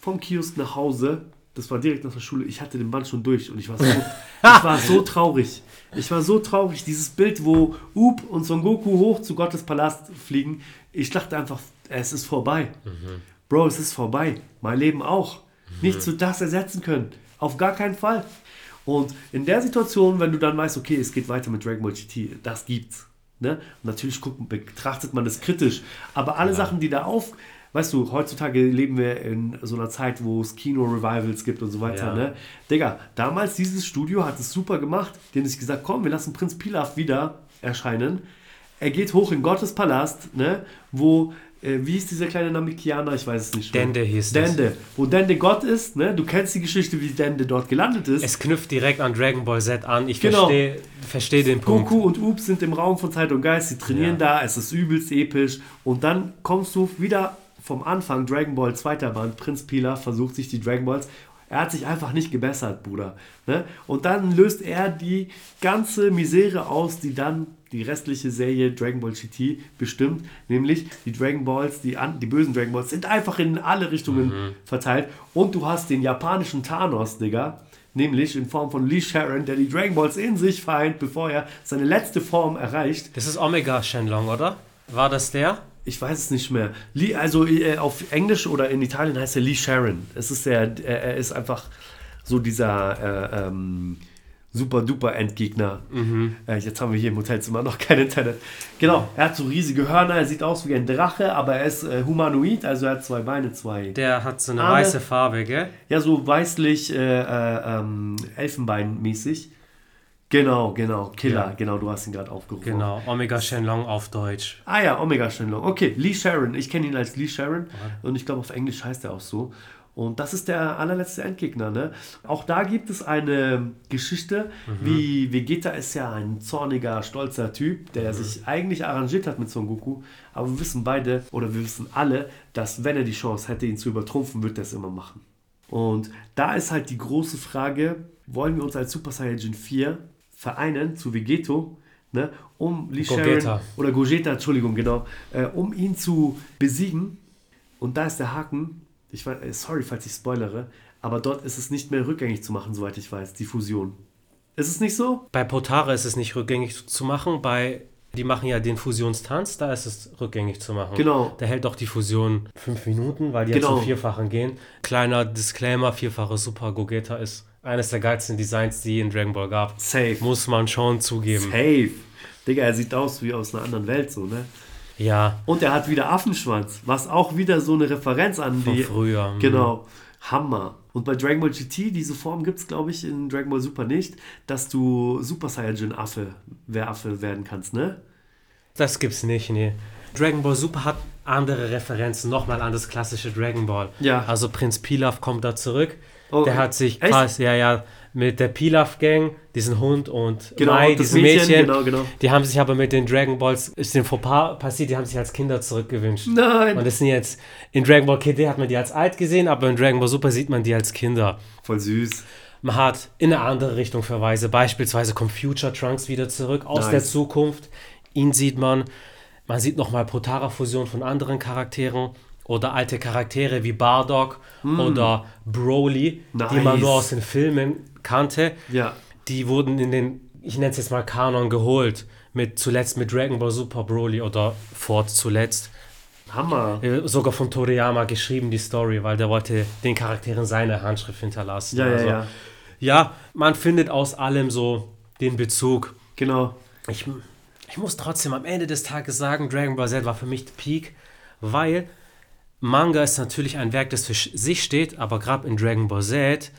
vom Kiosk nach Hause das war direkt nach der Schule, ich hatte den Band schon durch und ich war so, ich war so traurig. Ich war so traurig. Dieses Bild, wo Up und Son Goku hoch zu Gottes Palast fliegen, ich dachte einfach, es ist vorbei. Mhm. Bro, es ist vorbei. Mein Leben auch. Nichts wird das ersetzen können. Auf gar keinen Fall. Und in der Situation, wenn du dann weißt, okay, es geht weiter mit Dragon Ball GT, das gibt's. Ne? natürlich guckt, betrachtet man das kritisch. Aber alle ja. Sachen, die da auf, weißt du, heutzutage leben wir in so einer Zeit, wo es Kino-Revivals gibt und so weiter, ja. ne? Digga, damals dieses Studio hat es super gemacht. Die haben sich gesagt, komm, wir lassen Prinz Pilaf wieder erscheinen. Er geht hoch in Gottes Palast, ne? Wo äh, wie ist dieser kleine Namekianer? Ich weiß es nicht. Dende hieß Dende. Das. Wo Dende Gott ist, ne? Du kennst die Geschichte, wie Dende dort gelandet ist. Es knüpft direkt an Dragon Ball Z an. Ich genau. verstehe versteh den Punkt. Goku und Oops sind im Raum von Zeit und Geist. Sie trainieren ja. da. Es ist übelst episch. Und dann kommst du wieder vom Anfang, Dragon Ball zweiter Band, Prinz Pila versucht sich die Dragon Balls er hat sich einfach nicht gebessert, Bruder. Ne? Und dann löst er die ganze Misere aus, die dann die restliche Serie Dragon Ball GT bestimmt. Nämlich die Dragon Balls, die, die bösen Dragon Balls, sind einfach in alle Richtungen mhm. verteilt. Und du hast den japanischen Thanos, Digga. Nämlich in Form von Lee Sharon, der die Dragon Balls in sich vereint, bevor er seine letzte Form erreicht. Das ist Omega Shenlong, oder? War das der? Ich weiß es nicht mehr. Lee, also äh, auf Englisch oder in Italien heißt er Lee Sharon. Es ist der, er, er ist einfach so dieser äh, ähm, super duper Endgegner. Mhm. Äh, jetzt haben wir hier im Hotelzimmer noch kein Internet. Genau, er hat so riesige Hörner, er sieht aus wie ein Drache, aber er ist äh, humanoid, also er hat zwei Beine, zwei. Der hat so eine Arme. weiße Farbe, gell? Ja, so weißlich, äh, äh ähm, Elfenbeinmäßig. Genau, genau, Killer, ja. genau, du hast ihn gerade aufgerufen. Genau, Omega Shenlong auf Deutsch. Ah ja, Omega Shenlong. Okay, Lee Sharon, ich kenne ihn als Lee Sharon ja. und ich glaube auf Englisch heißt er auch so. Und das ist der allerletzte Endgegner. Ne? Auch da gibt es eine Geschichte, mhm. wie Vegeta ist ja ein zorniger, stolzer Typ, der mhm. sich eigentlich arrangiert hat mit Son Goku. Aber wir wissen beide, oder wir wissen alle, dass wenn er die Chance hätte, ihn zu übertrumpfen, wird er es immer machen. Und da ist halt die große Frage, wollen wir uns als Super Saiyajin 4 vereinen zu Vegeto, ne, um Lee Sharon, oder Gogeta, Entschuldigung, genau, äh, um ihn zu besiegen. Und da ist der Haken, ich weiß, äh, sorry, falls ich spoilere, aber dort ist es nicht mehr rückgängig zu machen, soweit ich weiß, die Fusion. Ist es nicht so? Bei Potara ist es nicht rückgängig zu machen, bei die machen ja den Fusionstanz, da ist es rückgängig zu machen. Genau. Da hält doch die Fusion fünf Minuten, weil die genau. ja zum Vierfachen gehen. Kleiner Disclaimer, vierfache Super Gogeta ist eines der geilsten Designs, die in Dragon Ball gab. Safe. Muss man schon zugeben. Safe. Digga, er sieht aus wie aus einer anderen Welt, so, ne? Ja. Und er hat wieder Affenschwanz, was auch wieder so eine Referenz an Von die. früher. Mhm. Genau. Hammer. Und bei Dragon Ball GT, diese Form gibt es, glaube ich, in Dragon Ball Super nicht, dass du Super Saiyajin Affe, Weraffe werden kannst, ne? Das gibt's nicht, nee. Dragon Ball Super hat andere Referenzen nochmal an das klassische Dragon Ball. Ja. Also Prinz Pilaf kommt da zurück. Oh, der hat sich quasi, ja, ja, mit der Pilaf-Gang, diesen Hund und genau, Mai, dieses Mädchen, Mädchen genau, genau. die haben sich aber mit den Dragon Balls, ist den Fauxpas passiert, die haben sich als Kinder zurückgewünscht. Nein. Und das sind jetzt, in Dragon Ball KD hat man die als alt gesehen, aber in Dragon Ball Super sieht man die als Kinder. Voll süß. Man hat in eine andere Richtung Verweise. Beispielsweise kommt Future Trunks wieder zurück aus nice. der Zukunft. Ihn sieht man. Man sieht nochmal Protara-Fusion von anderen Charakteren oder alte Charaktere wie Bardock mm. oder Broly, nice. die man nur aus den Filmen kannte. Ja. Die wurden in den, ich nenne es jetzt mal Kanon geholt. Mit zuletzt mit Dragon Ball Super Broly oder Ford zuletzt. Hammer. Äh, sogar von Toriyama geschrieben, die Story, weil der wollte den Charakteren seine Handschrift hinterlassen. Ja, also, ja, ja. Ja, man findet aus allem so den Bezug. Genau. Ich, ich muss trotzdem am Ende des Tages sagen, Dragon Ball Z war für mich der Peak, weil Manga ist natürlich ein Werk, das für sich steht, aber gerade in Dragon Ball Z,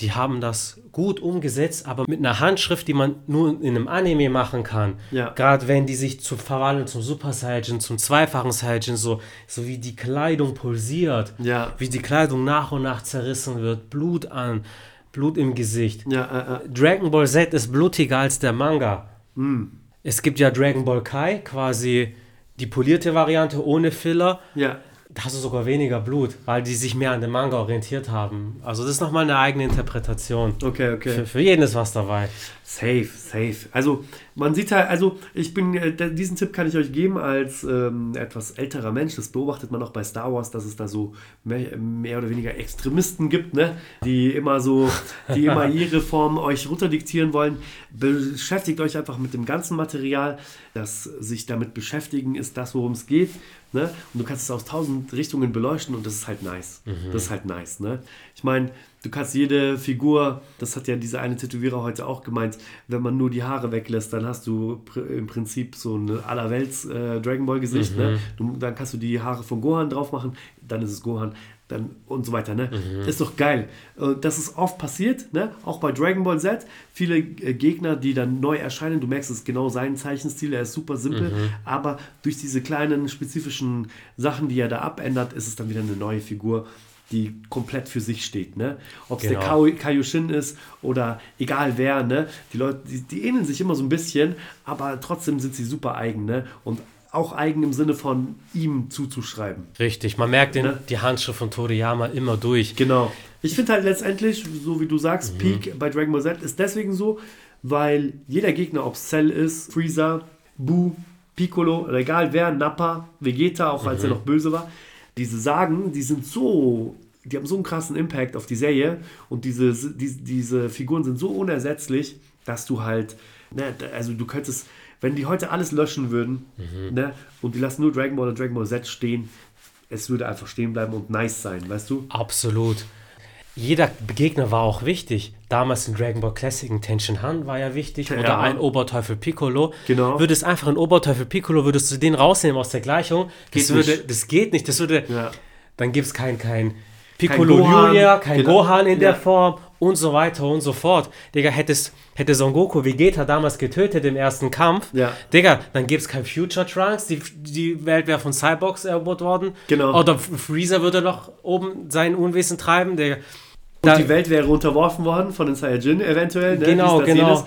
die haben das gut umgesetzt, aber mit einer Handschrift, die man nur in einem Anime machen kann. Ja. Gerade wenn die sich zu verwandeln zum Super Saiyan, zum zweifachen Saiyan, so, so wie die Kleidung pulsiert, ja. wie die Kleidung nach und nach zerrissen wird, Blut an, Blut im Gesicht. Ja, äh, äh. Dragon Ball Z ist blutiger als der Manga. Mm. Es gibt ja Dragon Ball Kai, quasi die polierte Variante ohne Filler. Ja da hast du sogar weniger Blut, weil die sich mehr an den Manga orientiert haben. Also das ist nochmal eine eigene Interpretation. Okay, okay. Für, für jeden ist was dabei. Safe, safe. Also man sieht halt, also ich bin, äh, diesen Tipp kann ich euch geben als ähm, etwas älterer Mensch. Das beobachtet man auch bei Star Wars, dass es da so mehr, mehr oder weniger Extremisten gibt, ne? die immer so, die immer ihre Form euch runterdiktieren wollen. Beschäftigt euch einfach mit dem ganzen Material. Das sich damit beschäftigen ist das, worum es geht. Ne? Und du kannst es aus tausend Richtungen beleuchten und das ist halt nice. Mhm. Das ist halt nice. Ne? Ich meine, du kannst jede Figur, das hat ja dieser eine Tätowierer heute auch gemeint, wenn man nur die Haare weglässt, dann hast du im Prinzip so ein allerwelts äh, Dragon Ball Gesicht. Ne? Mhm. Ne? Du, dann kannst du die Haare von Gohan drauf machen, dann ist es Gohan dann und so weiter. Ne? Mhm. Ist doch geil. Das ist oft passiert, ne? auch bei Dragon Ball Z. Viele äh, Gegner, die dann neu erscheinen, du merkst, es ist genau sein Zeichenstil, er ist super simpel, mhm. aber durch diese kleinen spezifischen Sachen, die er da abändert, ist es dann wieder eine neue Figur die komplett für sich steht. Ne? Ob es genau. der Kaioshin ist oder egal wer, ne? die Leute, die, die, ähneln sich immer so ein bisschen, aber trotzdem sind sie super eigen. Ne? Und auch eigen im Sinne von ihm zuzuschreiben. Richtig, man merkt den, ne? die Handschrift von Toriyama immer durch. Genau. Ich finde halt letztendlich, so wie du sagst, mhm. Peak bei Dragon Ball Z ist deswegen so, weil jeder Gegner, ob Cell ist, Freezer, Boo, Piccolo, egal wer, Nappa, Vegeta, auch als mhm. er noch böse war, diese Sagen, die sind so, die haben so einen krassen Impact auf die Serie und diese, die, diese Figuren sind so unersetzlich, dass du halt, ne, also du könntest wenn die heute alles löschen würden mhm. ne, und die lassen nur Dragon Ball und Dragon Ball Z stehen, es würde einfach stehen bleiben und nice sein, weißt du? Absolut. Jeder Gegner war auch wichtig. Damals in Dragon Ball Classic ein Tenshin Han war ja wichtig oder ja. ein Oberteufel Piccolo. Genau. Würdest einfach einen Oberteufel Piccolo, würdest du den rausnehmen aus der Gleichung? Geht das, würde, das geht nicht. Das würde, ja. Dann gibt es kein, kein Piccolo kein Junior, kein genau. Gohan in der Form und so weiter und so fort. Digga, hättest, hätte Son Goku Vegeta damals getötet im ersten Kampf, ja. Digga, dann gäbe es kein Future Trunks, die, die Welt wäre von Cyborgs erobert worden. Genau. Oder Freezer würde noch oben sein Unwesen treiben, Digga. Und die Welt wäre unterworfen worden von den Saiyajin eventuell. Ne? Genau, genau.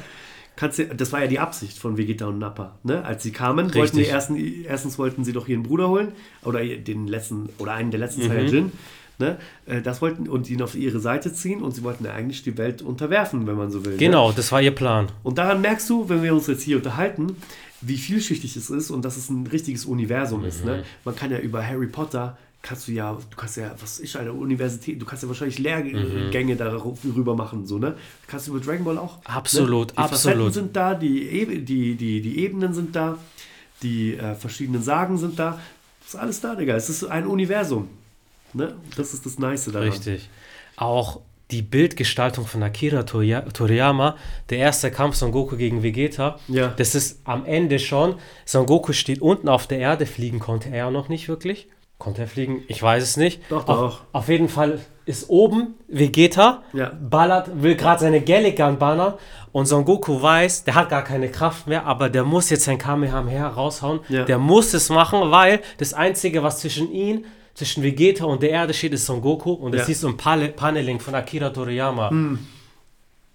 Kannst du, das war ja die Absicht von Vegeta und Nappa. Ne? Als sie kamen, wollten die ersten, erstens wollten sie doch ihren Bruder holen oder den letzten oder einen der letzten mhm. Saiyajin. Ne? Äh, das wollten und ihn auf ihre Seite ziehen und sie wollten eigentlich die Welt unterwerfen, wenn man so will. Ne? Genau, ne? das war ihr Plan. Und daran merkst du, wenn wir uns jetzt hier unterhalten, wie vielschichtig es ist und dass es ein richtiges Universum mhm. ist. Ne? Mhm. Man kann ja über Harry Potter kannst du ja, du kannst ja, was ist eine Universität, du kannst ja wahrscheinlich Lehrgänge mhm. darüber machen, so, ne? Kannst du über Dragon Ball auch. Absolut, ne? Die absolut. Facetten sind da, die, die, die, die Ebenen sind da, die äh, verschiedenen Sagen sind da. Das ist alles da, Digga. Es ist ein Universum. Ne? Das ist das Nice daran. Richtig. Auch die Bildgestaltung von Akira Toriyama, der erste Kampf Son Goku gegen Vegeta, ja. das ist am Ende schon. Son Goku steht unten auf der Erde, fliegen konnte er noch nicht wirklich. Konnte er fliegen? Ich weiß es nicht. Doch, doch. Auf, auf jeden Fall ist oben Vegeta, ja. ballert, will gerade seine Galligan bannern und Son Goku weiß, der hat gar keine Kraft mehr, aber der muss jetzt sein Kamehameha raushauen. Ja. Der muss es machen, weil das Einzige, was zwischen ihn zwischen Vegeta und der Erde steht, ist Son Goku und das ja. siehst du im Paneling von Akira Toriyama. Hm.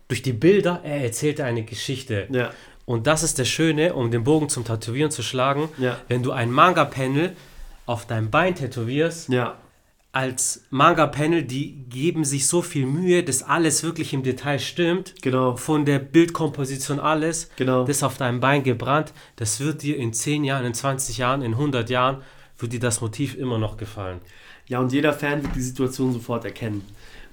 Durch die Bilder, er erzählt eine Geschichte. Ja. Und das ist das Schöne, um den Bogen zum Tätowieren zu schlagen, ja. wenn du ein Manga-Panel auf deinem Bein tätowierst, ja. als Manga-Panel, die geben sich so viel Mühe, dass alles wirklich im Detail stimmt. Genau. Von der Bildkomposition alles. Genau. Das auf deinem Bein gebrannt. Das wird dir in 10 Jahren, in 20 Jahren, in 100 Jahren wird dir das Motiv immer noch gefallen. Ja, und jeder Fan wird die Situation sofort erkennen,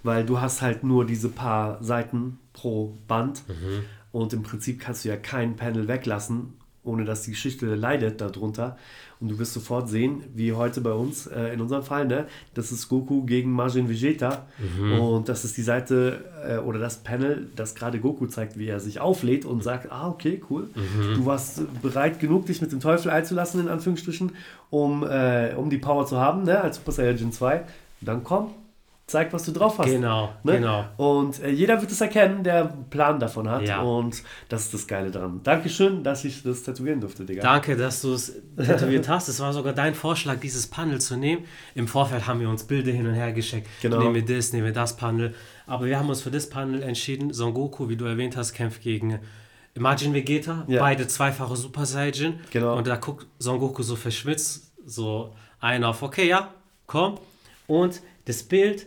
weil du hast halt nur diese paar Seiten pro Band mhm. und im Prinzip kannst du ja kein Panel weglassen, ohne dass die Geschichte leidet darunter. Und du wirst sofort sehen, wie heute bei uns, äh, in unserem Fall, ne, das ist Goku gegen Majin Vegeta. Mhm. Und das ist die Seite äh, oder das Panel, das gerade Goku zeigt, wie er sich auflädt und sagt, ah, okay, cool. Mhm. Du warst bereit genug, dich mit dem Teufel einzulassen, in Anführungsstrichen, um, äh, um die Power zu haben, ne, als Super Saiyan 2. Dann komm, zeig, was du drauf hast. Genau, ne? genau. Und äh, jeder wird es erkennen, der einen Plan davon hat. Ja. Und das ist das Geile dran. Dankeschön, dass ich das tätowieren durfte, Digga. Danke, dass du es tätowiert hast. Es war sogar dein Vorschlag, dieses Panel zu nehmen. Im Vorfeld haben wir uns Bilder hin und her geschickt. Genau. Nehmen wir das, nehmen wir das Panel. Aber wir haben uns für das Panel entschieden. Son Goku, wie du erwähnt hast, kämpft gegen Imagine Vegeta. Ja. Beide zweifache Super Saiyan. Genau. Und da guckt Son Goku so verschwitzt, so einer auf, okay, ja, komm. Und das Bild,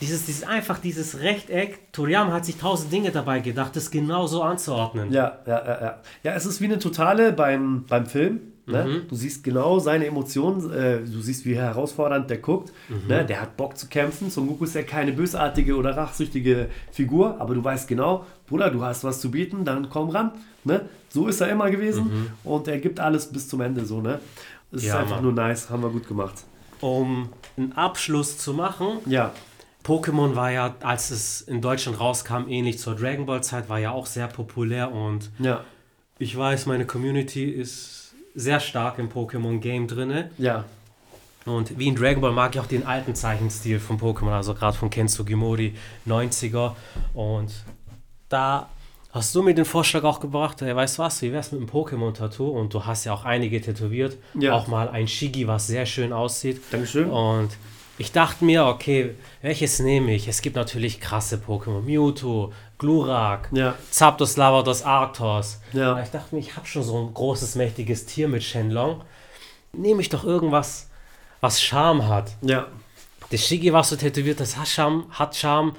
dieses, dieses einfach dieses Rechteck, Toriyama hat sich tausend Dinge dabei gedacht, das genau so anzuordnen. Ja, ja, ja, ja. Ja, es ist wie eine Totale beim, beim Film. Ne? Mhm. Du siehst genau seine Emotionen, äh, du siehst, wie herausfordernd der guckt. Mhm. Ne? Der hat Bock zu kämpfen. Son Goku ist ja keine bösartige oder rachsüchtige Figur, aber du weißt genau, Bruder, du hast was zu bieten, dann komm ran. Ne? So ist er immer gewesen mhm. und er gibt alles bis zum Ende so. Ne? Es ja, ist einfach Mann. nur nice, haben wir gut gemacht. Um einen Abschluss zu machen, ja. Pokémon war ja, als es in Deutschland rauskam, ähnlich zur Dragon Ball Zeit, war ja auch sehr populär und ja. ich weiß, meine Community ist sehr stark im Pokémon-Game drin. Ja. Und wie in Dragon Ball mag ich auch den alten Zeichenstil von Pokémon, also gerade von Ken Sugimori, 90er. Und da hast du mir den Vorschlag auch gebracht, hey, weißt du was, wie wär's mit einem Pokémon-Tattoo? Und du hast ja auch einige tätowiert. Ja. Auch mal ein Shigi, was sehr schön aussieht. Dankeschön. Und ich dachte mir, okay, welches nehme ich? Es gibt natürlich krasse Pokémon. Mewtwo, Glurak, ja. Zapdos, Lavados, Arctos. Ja. Aber ich dachte mir, ich habe schon so ein großes, mächtiges Tier mit Shenlong. Nehme ich doch irgendwas, was Charme hat. Ja. Der Shigi, was so tätowiert das hat Charme. Hat Charme.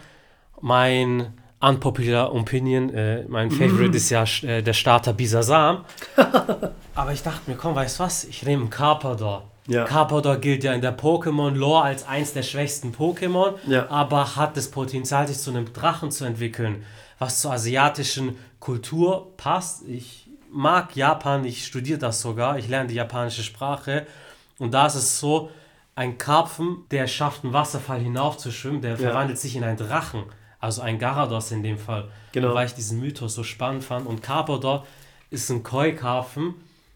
Mein unpopular Opinion, äh, mein Favorite mm. ist ja äh, der Starter Bisasam. Aber ich dachte mir, komm, weißt du was? Ich nehme einen Carpador. Ja. Carpador gilt ja in der Pokémon-Lore als eins der schwächsten Pokémon, ja. aber hat das Potenzial, sich zu einem Drachen zu entwickeln, was zur asiatischen Kultur passt. Ich mag Japan, ich studiere das sogar, ich lerne die japanische Sprache und da ist es so, ein Karpfen, der schafft, einen Wasserfall hinaufzuschwimmen, der ja. verwandelt sich in einen Drachen. Also ein Garados in dem Fall. Genau. Weil ich diesen Mythos so spannend fand. Und Carpador ist ein Koi-Karpfen.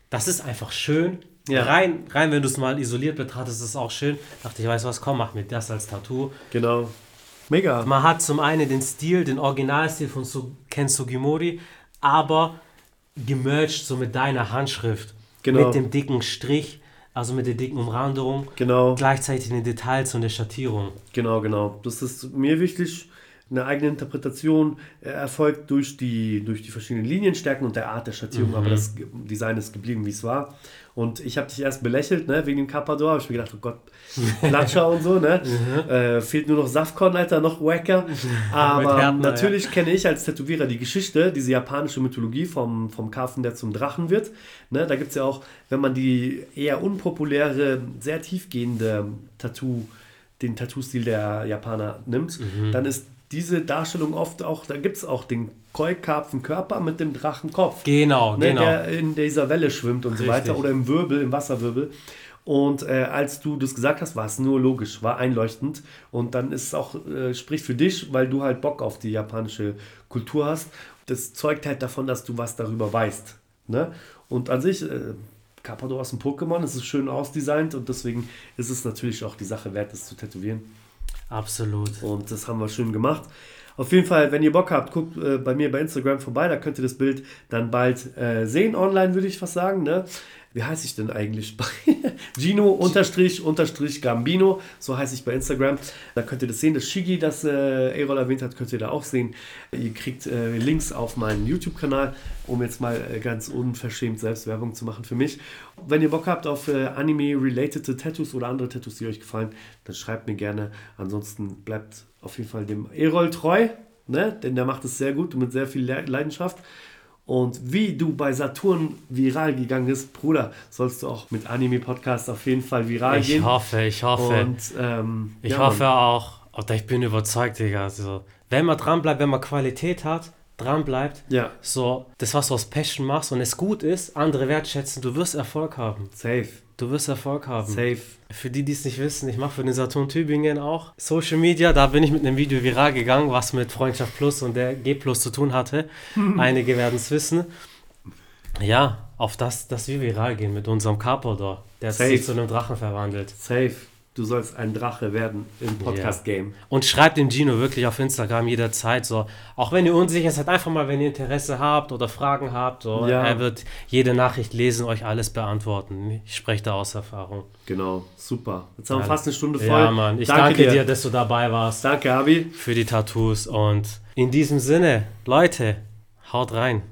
Das ist einfach schön, ja. Rein, rein, wenn du es mal isoliert betrachtest, ist es auch schön. Dachte ich, weiß was, komm, mach mir das als Tattoo. Genau. Mega. Man hat zum einen den Stil, den Originalstil von Ken Sugimori, aber gemerged so mit deiner Handschrift. Genau. Mit dem dicken Strich, also mit der dicken Umrandung. Genau. Gleichzeitig den Details und der Schattierung. Genau, genau. Das ist mir wichtig eine eigene Interpretation äh, erfolgt durch die, durch die verschiedenen Linienstärken und der Art der Schattierung, mhm. aber das Design ist geblieben, wie es war. Und ich habe dich erst belächelt, ne, wegen dem Carpador. Habe ich mir gedacht, oh Gott, Platscher und so, ne? Mhm. Äh, fehlt nur noch Safkon, Alter, noch wacker. Aber Härtner, natürlich ja. kenne ich als Tätowierer die Geschichte, diese japanische Mythologie vom, vom Karpfen, der zum Drachen wird. Ne, da gibt es ja auch, wenn man die eher unpopuläre, sehr tiefgehende Tattoo, den Tattoo-Stil der Japaner nimmt, mhm. dann ist diese Darstellung oft auch, da gibt es auch den Keukarpfenkörper mit dem Drachenkopf. Genau, ne, genau. Der in dieser Welle schwimmt und Richtig. so weiter oder im Wirbel, im Wasserwirbel. Und äh, als du das gesagt hast, war es nur logisch, war einleuchtend. Und dann ist es auch, äh, spricht für dich, weil du halt Bock auf die japanische Kultur hast. Das zeugt halt davon, dass du was darüber weißt. Ne? Und an sich, äh, Carpador ist ein Pokémon, es ist schön ausdesignt und deswegen ist es natürlich auch die Sache wert, das zu tätowieren. Absolut. Und das haben wir schön gemacht. Auf jeden Fall, wenn ihr Bock habt, guckt äh, bei mir bei Instagram vorbei, da könnt ihr das Bild dann bald äh, sehen, online würde ich fast sagen. Ne? Wie heiße ich denn eigentlich? Gino unterstrich unterstrich Gambino, so heiße ich bei Instagram. Da könnt ihr das sehen. Das Shigi, das äh, Erol erwähnt hat, könnt ihr da auch sehen. Ihr kriegt äh, Links auf meinen YouTube-Kanal, um jetzt mal äh, ganz unverschämt selbst Werbung zu machen für mich. Wenn ihr Bock habt auf äh, Anime-related Tattoos oder andere Tattoos, die euch gefallen, dann schreibt mir gerne. Ansonsten bleibt auf jeden Fall dem Erol treu, ne? denn der macht es sehr gut und mit sehr viel Leidenschaft. Und wie du bei Saturn viral gegangen bist, Bruder, sollst du auch mit Anime-Podcast auf jeden Fall viral ich gehen. Ich hoffe, ich hoffe. Und, ähm, ich ja, hoffe Mann. auch, oder ich bin überzeugt, Digga. Also, wenn man dran bleibt, wenn man Qualität hat, dran bleibt, ja. so das, was du aus Passion machst und es gut ist, andere wertschätzen, du wirst Erfolg haben. Safe. Du wirst Erfolg haben. Safe. Für die, die es nicht wissen, ich mache für den Saturn Tübingen auch Social Media. Da bin ich mit einem Video viral gegangen, was mit Freundschaft Plus und der G Plus zu tun hatte. Einige werden es wissen. Ja, auf das, dass wir viral gehen mit unserem Carpodor, der Safe. sich zu einem Drachen verwandelt. Safe du sollst ein Drache werden im Podcast-Game. Ja. Und schreibt dem Gino wirklich auf Instagram jederzeit so. Auch wenn ihr unsicher seid, einfach mal, wenn ihr Interesse habt oder Fragen habt. So, ja. Er wird jede Nachricht lesen, euch alles beantworten. Ich spreche da aus Erfahrung. Genau, super. Jetzt haben wir fast eine Stunde voll. Ja, Mann. Ich danke, danke dir. dir, dass du dabei warst. Danke, Abi. Für die Tattoos. Und in diesem Sinne, Leute, haut rein.